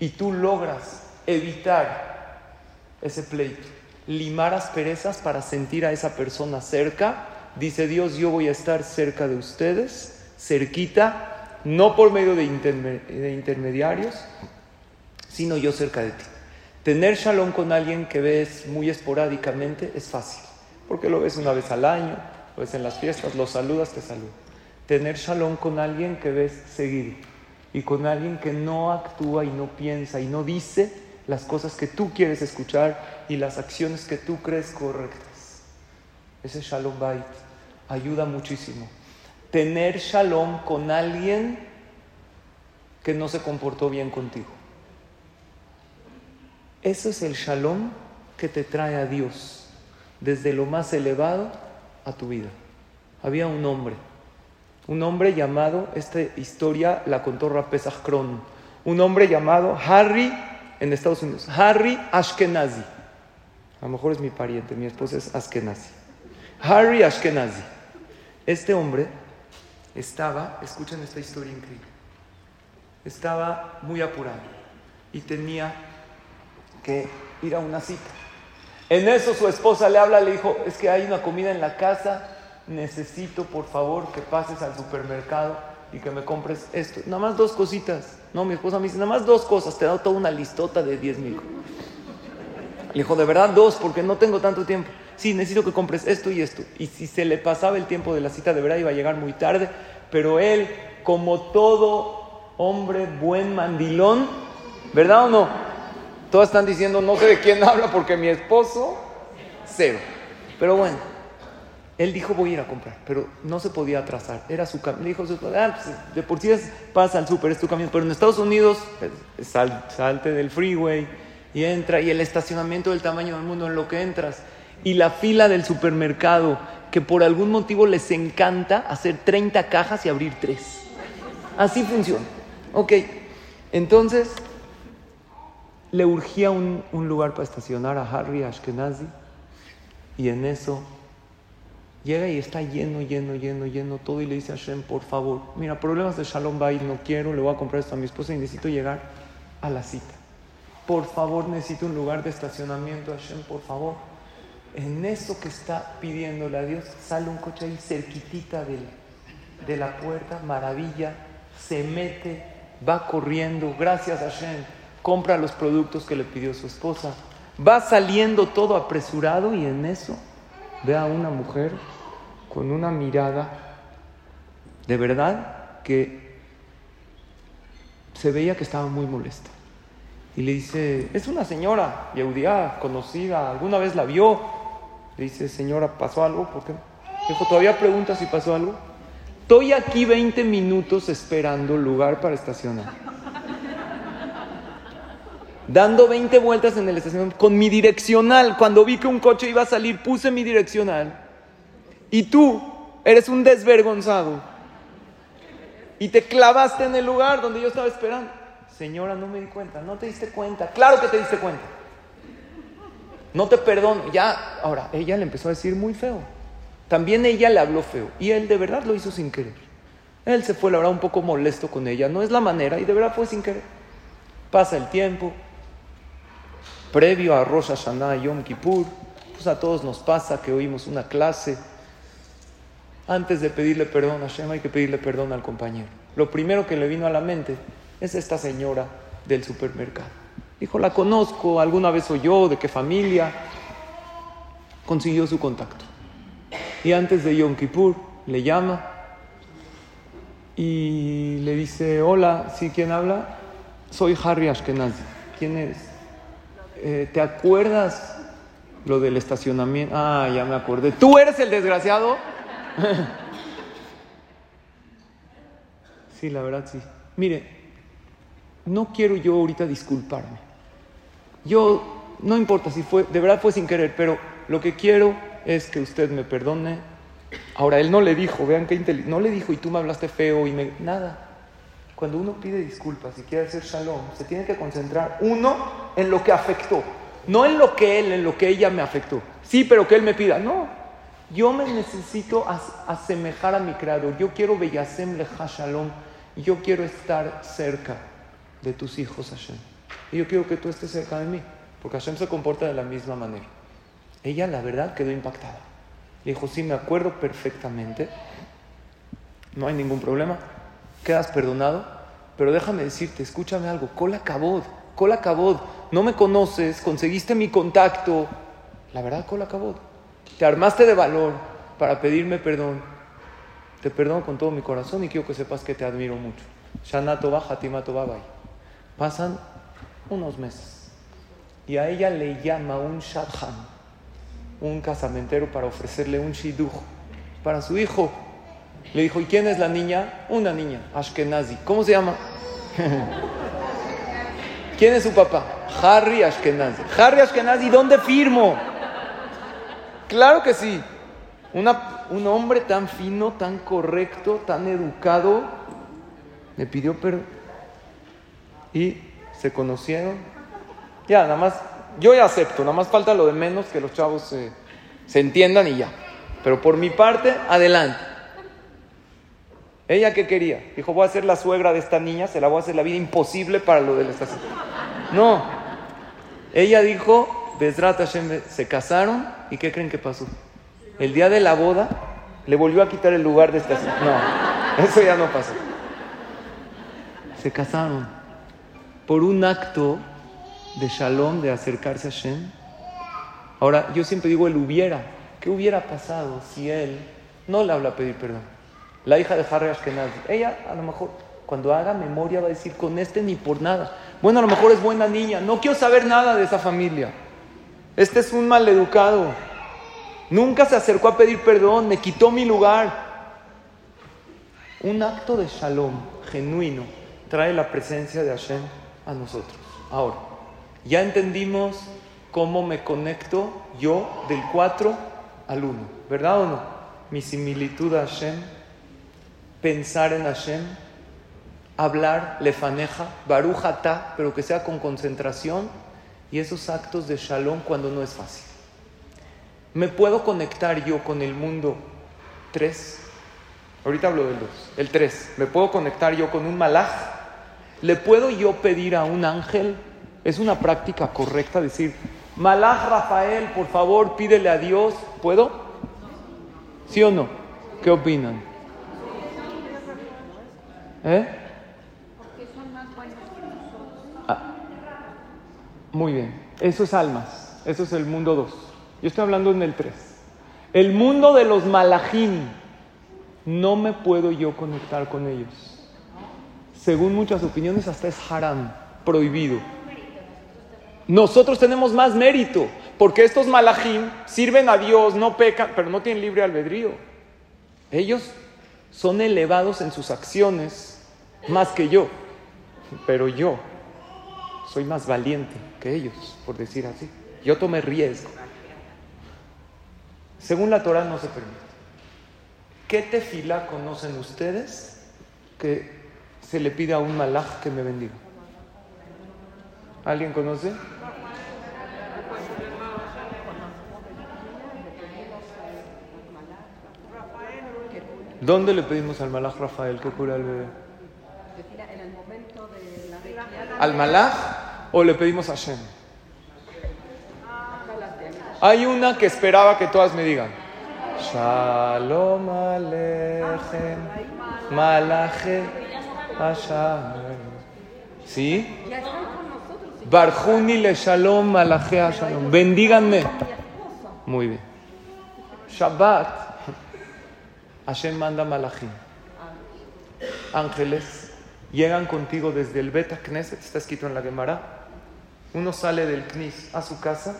y tú logras evitar ese pleito, limar asperezas para sentir a esa persona cerca. Dice Dios, yo voy a estar cerca de ustedes, cerquita, no por medio de, intermediarios, sino yo cerca de ti. Tener shalom con alguien que ves muy esporádicamente es fácil, porque lo ves una vez al año, lo ves en las fiestas, lo saludas, te saluda. Tener shalom con alguien que ves seguido y con alguien que no actúa y no piensa y no dice las cosas que tú quieres escuchar y las acciones que tú crees correctas. Ese shalom bait ayuda muchísimo. Tener shalom con alguien que no se comportó bien contigo. Eso es el shalom que te trae a Dios, desde lo más elevado a tu vida. Había un hombre, un hombre llamado, esta historia la contó Rapesach Kron, un hombre llamado Harry en Estados Unidos, Harry Ashkenazi. A lo mejor es mi pariente, mi esposa es Ashkenazi. Harry Ashkenazi. Este hombre estaba, escuchen esta historia increíble, estaba muy apurado y tenía que ir a una cita. En eso su esposa le habla, le dijo, es que hay una comida en la casa, necesito por favor que pases al supermercado y que me compres esto. Nada más dos cositas. No, mi esposa me dice, nada más dos cosas, te he dado toda una listota de 10 mil. Le dijo, de verdad dos, porque no tengo tanto tiempo. Sí, necesito que compres esto y esto. Y si se le pasaba el tiempo de la cita, de verdad iba a llegar muy tarde. Pero él, como todo hombre buen mandilón, ¿verdad o no? Todos están diciendo, no sé de quién habla porque mi esposo, cero. Pero bueno, él dijo, voy a ir a comprar, pero no se podía atrasar. Era su camino. Dijo, ah, pues, de por sí pasa al súper, es tu camino. Pero en Estados Unidos, pues, salte del freeway y entra, y el estacionamiento del tamaño del mundo en lo que entras. Y la fila del supermercado, que por algún motivo les encanta hacer 30 cajas y abrir 3. Así funciona. Ok, entonces le urgía un, un lugar para estacionar a Harry Ashkenazi y en eso llega y está lleno, lleno, lleno, lleno todo y le dice a Hashem, por favor, mira, problemas de Shalom Bay, no quiero, le voy a comprar esto a mi esposa y necesito llegar a la cita. Por favor, necesito un lugar de estacionamiento, Hashem, por favor. En eso que está pidiéndole a Dios, sale un coche ahí cerquitita de, la puerta, maravilla, se mete, va corriendo, gracias a Hashem, compra los productos que le pidió su esposa, va saliendo todo apresurado y en eso ve a una mujer con una mirada de verdad que se veía que estaba muy molesta. Y le dice, es una señora Yehudiá, conocida, alguna vez la vio. Dice, señora, ¿pasó algo? ¿Por qué? Dijo, ¿todavía pregunta si pasó algo? Estoy aquí 20 minutos esperando lugar para estacionar. Dando 20 vueltas en el estacionamiento con mi direccional. Cuando vi que un coche iba a salir, puse mi direccional. Y tú eres un desvergonzado. Y te clavaste en el lugar donde yo estaba esperando. Señora, no me di cuenta. No te diste cuenta. Claro que te diste cuenta. No te perdono. Ya, ahora, ella le empezó a decir muy feo. También ella le habló feo. Y él de verdad lo hizo sin querer. Él se fue, la verdad, un poco molesto con ella. No es la manera. Y de verdad fue sin querer. Pasa el tiempo. Previo a Rosh Hashanah, Yom Kippur. Pues a todos nos pasa que oímos una clase. Antes de pedirle perdón a Hashem hay que pedirle perdón al compañero. Lo primero que le vino a la mente es esta señora del supermercado. Dijo, la conozco, alguna vez oyó, de qué familia. Consiguió su contacto. Y antes de Yom Kippur le llama y le dice, hola, ¿sí quién habla? Soy Harry Ashkenazi. ¿Quién eres? Eh, ¿Te acuerdas lo del estacionamiento? Ah, ya me acordé. ¿Tú eres el desgraciado? (laughs) sí, la verdad sí. Mire, no quiero yo ahorita disculparme. Yo, no importa si fue, de verdad fue sin querer, pero lo que quiero es que usted me perdone. Ahora, él no le dijo, vean qué inteligente, no le dijo y tú me hablaste feo y me... Nada. Cuando uno pide disculpas y quiere hacer shalom, se tiene que concentrar, uno, en lo que afectó. No en lo que él, en lo que ella me afectó. Sí, pero que él me pida. No, yo me necesito asemejar a mi creador. Yo quiero Beyasem Leja Shalom. Yo quiero estar cerca de tus hijos, Hashem. Y yo quiero que tú estés cerca de mí. Porque Hashem se comporta de la misma manera. Ella, la verdad, quedó impactada. Le dijo, sí, me acuerdo perfectamente. No hay ningún problema. Quedas perdonado. Pero déjame decirte, escúchame algo. Cola cabod. Cola. No me conoces. Conseguiste mi contacto. La verdad, cola. Te armaste de valor para pedirme perdón. Te perdono con todo mi corazón y quiero que sepas que te admiro mucho. Shanato baja, Babai. Pasan unos meses y a ella le llama un shadchan, un casamentero, para ofrecerle un shidduch para su hijo. Le dijo, ¿y quién es la niña? Una niña, Ashkenazi. ¿Cómo se llama? (laughs) ¿Quién es su papá? Harry Ashkenazi. Harry Ashkenazi, ¿dónde firmo? Claro que sí. un hombre tan fino, tan correcto, tan educado, me pidió perdón. Y se conocieron. Ya, nada más, yo ya acepto, nada más falta lo de menos que los chavos se, se entiendan y ya. Pero por mi parte, adelante. ¿Ella qué quería? Dijo, voy a ser la suegra de esta niña, se la voy a hacer la vida imposible para lo de la. No. Ella dijo, Bezrat Hashem, se casaron y ¿qué creen que pasó? El día de la boda le volvió a quitar el lugar de estación. No, eso ya no pasó. Se casaron por un acto de shalom, de acercarse a Hashem. Ahora, yo siempre digo, él hubiera. ¿Qué hubiera pasado si él no le habla a pedir perdón? la hija de Harry Ashkenaz. Ella a lo mejor cuando haga memoria va a decir, con este ni por nada. Bueno, a lo mejor es buena niña, no quiero saber nada de esa familia. Este es un maleducado. Nunca se acercó a pedir perdón, me quitó mi lugar. Un acto de shalom genuino trae la presencia de Hashem a nosotros. Ahora, ya entendimos cómo me conecto yo del 4 al 1, ¿verdad o no? Mi similitud a Hashem pensar en Hashem, hablar lefaneja, barujata, pero que sea con concentración y esos actos de shalom cuando no es fácil. ¿Me puedo conectar yo con el mundo 3? Ahorita hablo del 2. El 3. ¿Me puedo conectar yo con un malaj? ¿Le puedo yo pedir a un ángel? Es una práctica correcta decir, malaj Rafael, por favor, pídele a Dios. ¿Puedo? ¿Sí o no? ¿Qué opinan? ¿Eh? Porque son más buenos que nosotros. Ah, muy bien. Eso es almas. Eso es el mundo 2. Yo estoy hablando en el 3. El mundo de los malajim. No me puedo yo conectar con ellos. Según muchas opiniones, hasta es haram, prohibido. Nosotros tenemos más mérito, porque estos malajim sirven a Dios, no pecan, pero no tienen libre albedrío. Ellos son elevados en sus acciones más que yo, pero yo soy más valiente que ellos, por decir así. Yo tomé riesgo. Según la Torah no se permite. ¿Qué tefila conocen ustedes que se le pide a un malaj que me bendiga? ¿Alguien conoce? ¿Dónde le pedimos al malaj Rafael que cura al bebé? al malach o le pedimos a Hashem? Hay una que esperaba que todas me digan. Shalom Malache Hashem. ¿Sí? Barjuni le Shalom, Malache Shalom. Bendíganme. Muy bien. Shabbat. Hashem manda malachim. Ángeles llegan contigo desde el Beta Knesset, está escrito en la Gemara. Uno sale del Knis a su casa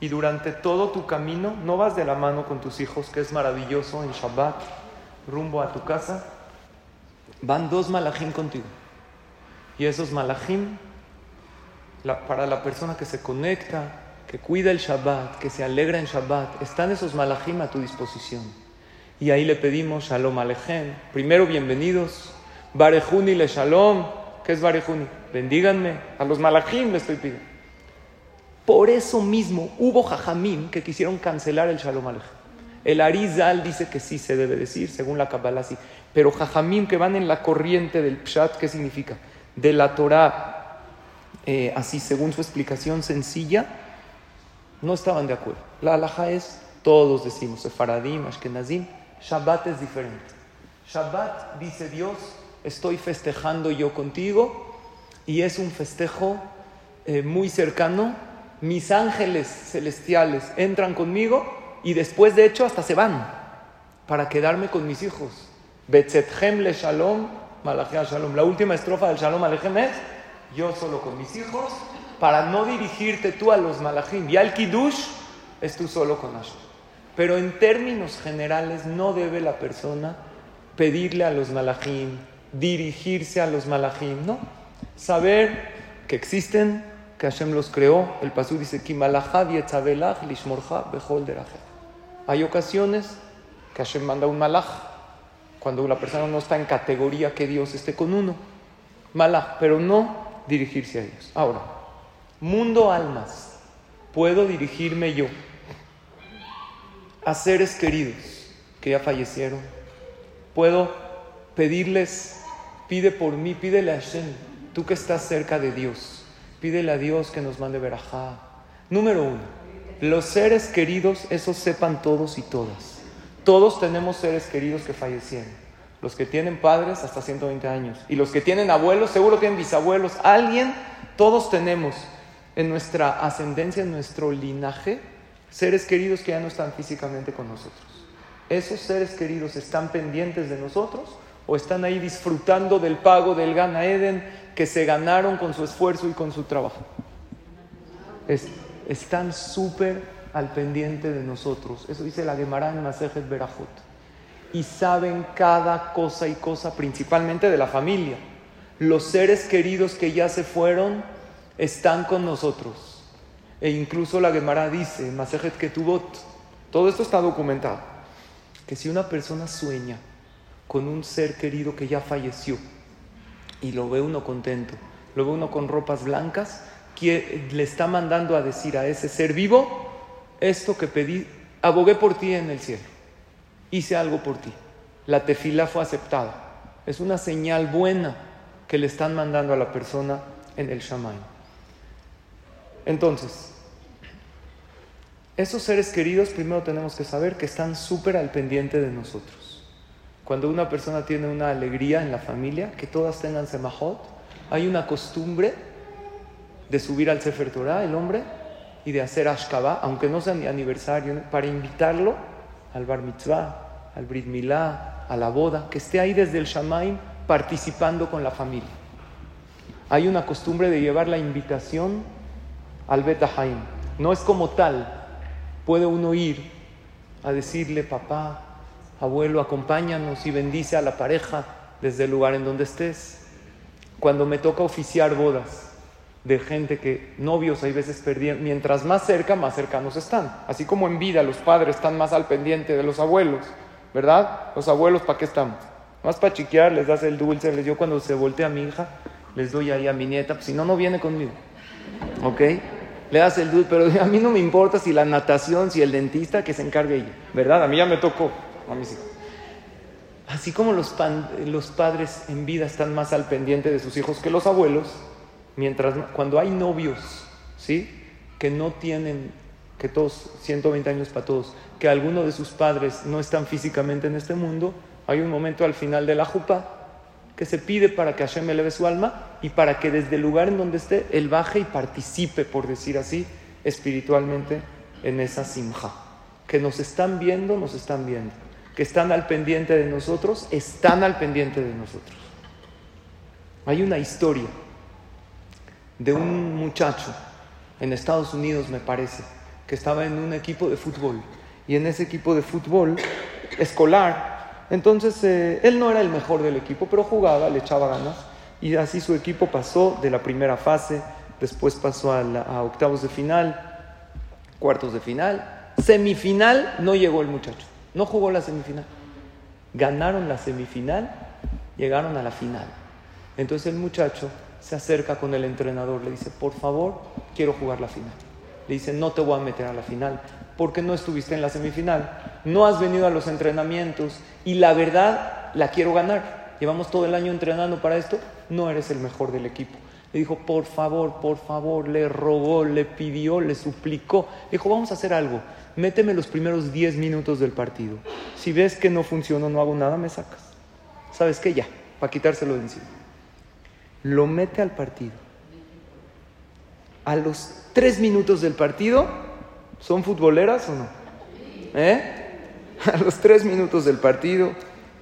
y durante todo tu camino no vas de la mano con tus hijos, que es maravilloso en Shabbat, rumbo a tu casa. Van dos malachim contigo. Y esos malachim, para la persona que se conecta, que cuida el Shabbat, que se alegra en Shabbat, están esos malachim a tu disposición. Y ahí le pedimos Shalom Alechem. Primero, bienvenidos Barejuni le shalom. ¿Qué es Barejuni? Bendíganme. A los malachim le estoy pidiendo. Por eso mismo hubo jajamim que quisieron cancelar el shalom alej. El Arizal dice que sí se debe decir, según la Kabbalah sí. Pero jajamim que van en la corriente del pshat, ¿qué significa? De la Torah, eh, así según su explicación sencilla, no estaban de acuerdo. La alhaja es, todos decimos, Sefaradim, Ashkenazim, Shabbat es diferente. Shabbat, dice Dios, estoy festejando yo contigo y es un festejo eh, muy cercano. Mis ángeles celestiales entran conmigo y después de hecho hasta se van para quedarme con mis hijos. Betzethem le shalom, shalom. La última estrofa del shalom alechem es yo solo con mis hijos para no dirigirte tú a los malachim. Y al kiddush es tú solo con Hashem. Pero en términos generales no debe la persona pedirle a los malachim dirigirse a los malajim, ¿no? Saber que existen, que Hashem los creó. El pasú dice, Hay ocasiones que Hashem manda un malach, cuando una persona no está en categoría que Dios esté con uno. Malach, pero no dirigirse a ellos. Ahora, mundo almas, puedo dirigirme yo a seres queridos que ya fallecieron. Puedo pedirles, pide por mí, pídele a Hashem, tú que estás cerca de Dios, pídele a Dios que nos mande verajá. Número uno, los seres queridos, esos sepan todos y todas. Todos tenemos seres queridos que fallecieron. Los que tienen padres hasta 120 años. Y los que tienen abuelos, seguro tienen bisabuelos. Alguien, todos tenemos en nuestra ascendencia, en nuestro linaje, seres queridos que ya no están físicamente con nosotros. ¿Esos seres queridos están pendientes de nosotros o están ahí disfrutando del pago del Gana Eden que se ganaron con su esfuerzo y con su trabajo? están súper al pendiente de nosotros. Eso dice la Gemara en Masejet Berajot. Y saben cada cosa y cosa, principalmente de la familia. Los seres queridos que ya se fueron están con nosotros. E incluso la Gemara dice, Masejet Ketubot, todo esto está documentado, que si una persona sueña con un ser querido que ya falleció y lo ve uno contento, lo ve uno con ropas blancas, que le está mandando a decir a ese ser vivo, esto que pedí, abogué por ti en el cielo, hice algo por ti, la tefila fue aceptada. Es una señal buena que le están mandando a la persona en el Shaman. Entonces, esos seres queridos primero tenemos que saber que están súper al pendiente de nosotros. Cuando una persona tiene una alegría en la familia, que todas tengan semajot, hay una costumbre de subir al Sefer Torah, el hombre, y de hacer ashkabah, aunque no sea ni aniversario, para invitarlo al bar mitzvah, al brit milá, a la boda, que esté ahí desde el shamaim participando con la familia. Hay una costumbre de llevar la invitación al Betahaim. No es como tal. Puede uno ir a decirle, papá, abuelo, acompáñanos y bendice a la pareja desde el lugar en donde estés. Cuando me toca oficiar bodas de gente que novios hay veces perdían, mientras más cerca, más cercanos están. Así como en vida los padres están más al pendiente de los abuelos, ¿verdad? Los abuelos, ¿para qué estamos? Más para chiquear, les das el dulce, les dio cuando se voltea a mi hija, les doy ahí a mi nieta, pues si no, no viene conmigo. ¿Ok? le das el dulce, pero (laughs) a mí no me importa si la natación, si el dentista, que se encargue ella, ¿verdad? A mí ya me tocó, a mis hijos. Así como los, los padres en vida están más al pendiente de sus hijos que los abuelos, mientras cuando hay novios, ¿sí? Que no tienen, que todos, 120 años para todos, que alguno de sus padres no están físicamente en este mundo, hay un momento al final de la jupa que se pide para que Hashem eleve su alma y para que desde el lugar en donde esté, él baje y participe, por decir así, espiritualmente en esa simja. Que nos están viendo, nos están viendo. Que están al pendiente de nosotros, están al pendiente de nosotros. Hay una historia de un muchacho en Estados Unidos, me parece, que estaba en un equipo de fútbol. Y en ese equipo de fútbol escolar entonces, eh, él no era el mejor del equipo, pero jugaba, le echaba ganas. Y así su equipo pasó de la primera fase, después pasó a, octavos de final, cuartos de final. Semifinal no llegó el muchacho, no jugó la semifinal. Ganaron la semifinal, llegaron a la final. Entonces el muchacho se acerca con el entrenador, le dice, por favor, quiero jugar la final. Le dice, no te voy a meter a la final porque no estuviste en la semifinal, no has venido a los entrenamientos y la verdad la quiero ganar. Llevamos todo el año entrenando para esto, no eres el mejor del equipo. Le dijo, por favor, por favor, le rogó, le pidió, le suplicó. Le dijo, vamos a hacer algo, méteme los primeros 10 minutos del partido. Si ves que no funciona, no hago nada, me sacas. ¿Sabes qué? Ya, para quitárselo de encima. Lo mete al partido. A los 3 minutos del partido, ¿Son futboleras o no? ¿Eh? (laughs) A los tres minutos del partido,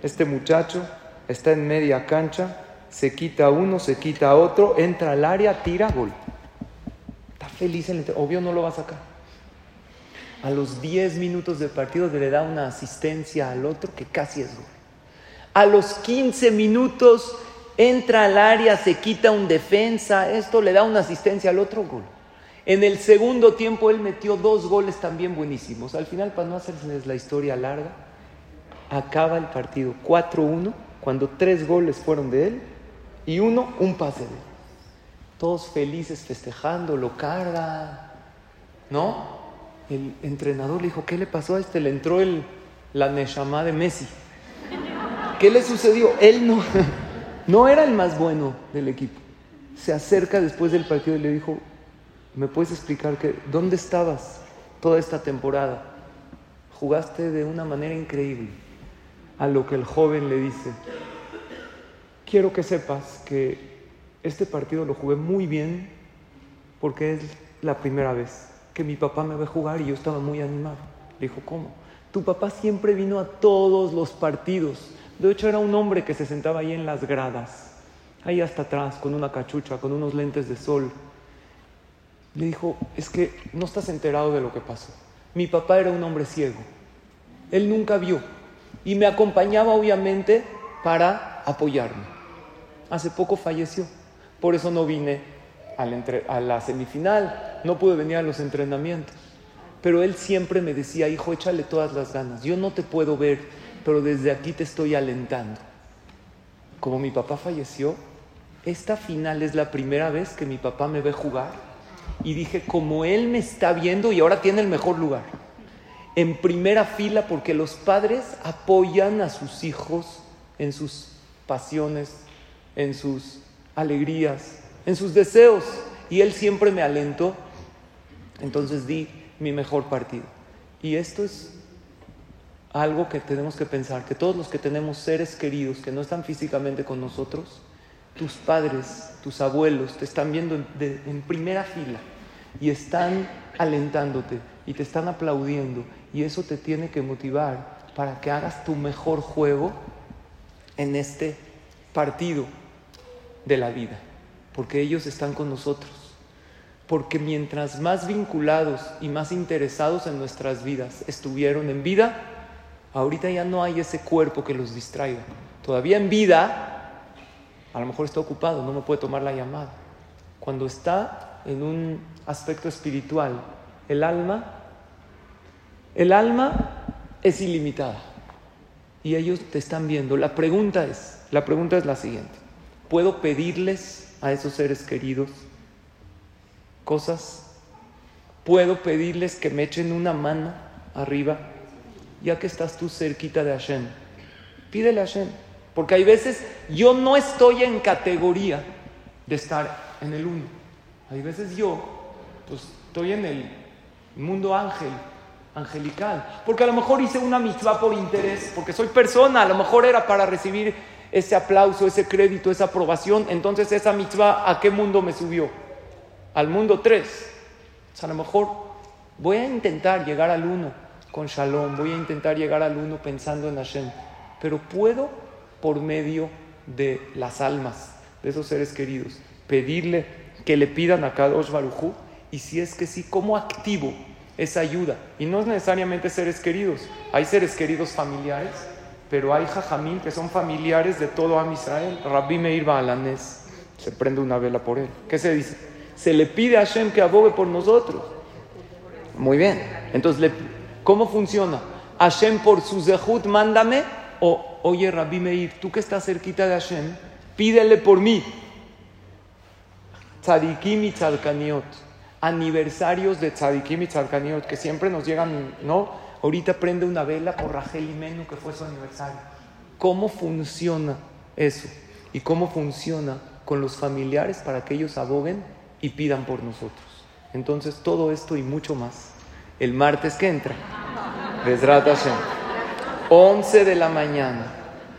este muchacho está en media cancha, se quita uno, se quita otro, entra al área, tira gol. Está feliz, el obvio no lo va a sacar. A los 10 minutos del partido le da una asistencia al otro que casi es gol. A los 15 minutos entra al área, se quita un defensa, esto le da una asistencia al otro gol. En el segundo tiempo él metió dos goles también buenísimos. Al final, para no hacerles la historia larga, acaba el partido 4-1 cuando tres goles fueron de él y uno un pase de él. Todos felices festejando, lo carga, ¿no? El entrenador le dijo, ¿qué le pasó a este? Le entró el, la Neshama de Messi. ¿Qué le sucedió? Él no, no era el más bueno del equipo. Se acerca después del partido y le dijo, ¿me puedes explicar que, dónde estabas toda esta temporada? Jugaste de una manera increíble. A lo que el joven le dice, quiero que sepas que este partido lo jugué muy bien porque es la primera vez que mi papá me ve jugar y yo estaba muy animado. Le dijo, ¿cómo? Tu papá siempre vino a todos los partidos. De hecho, era un hombre que se sentaba ahí en las gradas, ahí hasta atrás, con una cachucha, con unos lentes de sol. Le dijo, es que no estás enterado de lo que pasó. Mi papá era un hombre ciego. Él nunca vio. Y me acompañaba, obviamente, para apoyarme. Hace poco falleció. Por eso no vine a la semifinal, no pude venir a los entrenamientos. Pero él siempre me decía, hijo, échale todas las ganas. Yo no te puedo ver, pero desde aquí te estoy alentando. Como mi papá falleció, esta final es la primera vez que mi papá me ve jugar. Y dije, como él me está viendo y ahora tiene el mejor lugar. En primera fila porque los padres apoyan a sus hijos en sus pasiones, en sus alegrías, en sus deseos. Y Él siempre me alentó. Entonces di mi mejor partido. Y esto es algo que tenemos que pensar, que todos los que tenemos seres queridos que no están físicamente con nosotros, tus padres, tus abuelos, te están viendo en, en primera fila y están alentándote y te están aplaudiendo y eso te tiene que motivar para que hagas tu mejor juego en este partido de la vida porque ellos están con nosotros. Porque mientras más vinculados y más interesados en nuestras vidas estuvieron en vida, ahorita ya no hay ese cuerpo que los distraiga. Todavía en vida, a lo mejor está ocupado, no me puede tomar la llamada. Cuando está en un aspecto espiritual, el alma, el alma es ilimitada. Y ellos te están viendo. La pregunta es, la pregunta es la siguiente. ¿Puedo pedirles a esos seres queridos cosas, puedo pedirles que me echen una mano arriba, ya que estás tú cerquita de Hashem. Pídele a Hashem, porque hay veces yo no estoy en categoría de estar en el uno. Hay veces yo pues, estoy en el mundo ángel, angelical, porque a lo mejor hice una mitzvah por interés, porque soy persona, a lo mejor era para recibir ese aplauso, ese crédito, esa aprobación, entonces esa mitzvah, ¿a qué mundo me subió? Al mundo 3. a lo mejor voy a intentar llegar al 1 con Shalom, voy a intentar llegar al 1 pensando en Hashem, pero puedo por medio de las almas de esos seres queridos pedirle que le pidan a Kadosh Barujú y si es que sí, ¿cómo activo esa ayuda? Y no es necesariamente seres queridos, hay seres queridos familiares pero hay jajamín que son familiares de todo Am Israel. Rabbi Meir Baalanés, se prende una vela por él. ¿Qué se dice? Se le pide a Hashem que abogue por nosotros. Muy bien. Entonces, ¿cómo funciona? Hashem por su zehut, mándame. O, oye, Rabbi Meir, tú que estás cerquita de Hashem, pídele por mí. Tzadikim y Tzadkaniot. Aniversarios de Tzadikim y Tzadkaniot, que siempre nos llegan, ¿no? Ahorita prende una vela por Rachel Menu que fue su aniversario. ¿Cómo funciona eso? ¿Y cómo funciona con los familiares para que ellos aboguen y pidan por nosotros? Entonces, todo esto y mucho más. El martes que entra, Besrat Hashem, 11 de la mañana,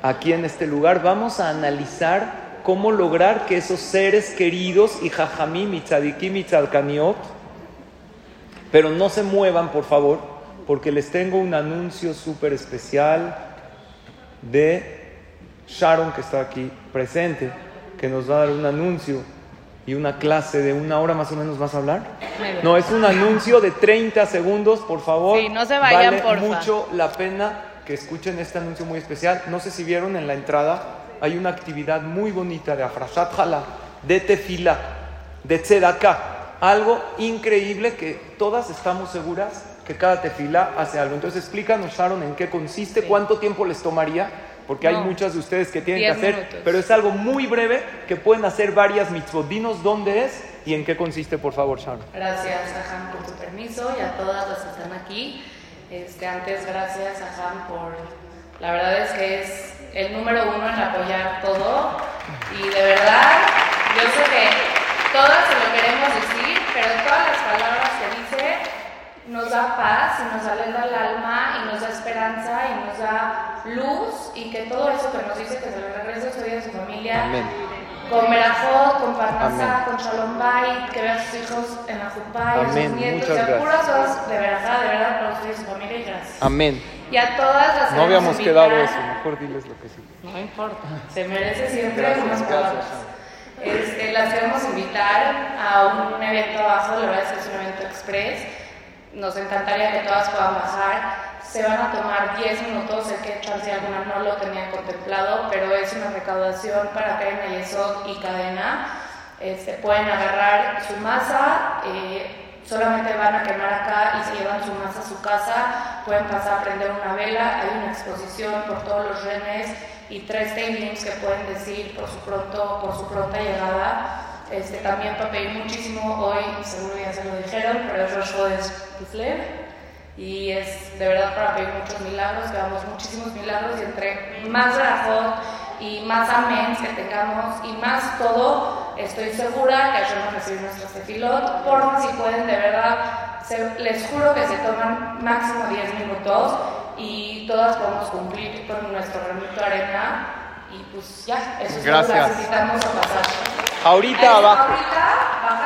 aquí en este lugar, vamos a analizar cómo lograr que esos seres queridos y jajamim y pero no se muevan, por favor, porque les tengo un anuncio súper especial de Sharon, que está aquí presente, que nos va a dar un anuncio y una clase de una hora más o menos vas a hablar. No, es un anuncio de 30 segundos, por favor. Sí, no se vayan, vale mucho la pena que escuchen este anuncio muy especial. No sé si vieron en la entrada hay una actividad muy bonita de Afrashat Hala, de Tefila, de Tzedakah. Algo increíble que todas estamos seguras que cada tefila hace algo. Entonces explícanos, Sharon, en qué consiste, cuánto tiempo les tomaría, porque hay muchas de ustedes que tienen que hacer, pero es algo muy breve que pueden hacer varias mitzvot. Dinos dónde es y en qué consiste, por favor, Sharon. Gracias, Ajam, por tu permiso y a todas las que están aquí. Este, antes, gracias, Ajam, por... La verdad es que es el número uno en apoyar todo y de verdad, yo sé que todas se lo queremos decir, pero todas las palabras nos da paz y nos alegra el alma y nos da esperanza y nos da luz y que todo eso que nos dice que se lo regrese a su vida a su familia. Con Berajot, con Parnasá, con Shalom Bay, que vea a sus hijos en la Jupá y a sus nietos. Muchas puras cosas de verdad, de verdad, para ustedes y su familia y gracias. Amén. Y a todas las No habíamos quedado eso, mejor diles lo que sí. No importa, se merece siempre unas palabras. Este, las queremos invitar a un evento abajo, la verdad es que es un evento express nos encantaría que todas puedan bajar. Se van a tomar 10 minutos, sé que chance alguna no lo tenía contemplado, pero es una recaudación para Yesod y Cadena. Este, pueden agarrar su masa, eh, solamente van a quemar acá y se llevan su masa a su casa, pueden pasar a prender una vela, hay una exposición por todos los renes y tres tablings que pueden decir por su, pronto, por su pronta llegada. Este, también para pedir muchísimo, hoy seguro ya se lo dijeron, pero es Rosh Kislev y es de verdad para pedir muchos milagros, que hagamos muchísimos milagros y entre más rajot y más amén que tengamos y más todo, estoy segura que ayudamos a recibir nuestros tefilot. Por si pueden, de verdad, les juro que se toman máximo 10 minutos y todas podemos cumplir con nuestro de arena. Y pues ya, eso es lo que necesitamos pasar. Ahorita abajo. Ahorita, bajando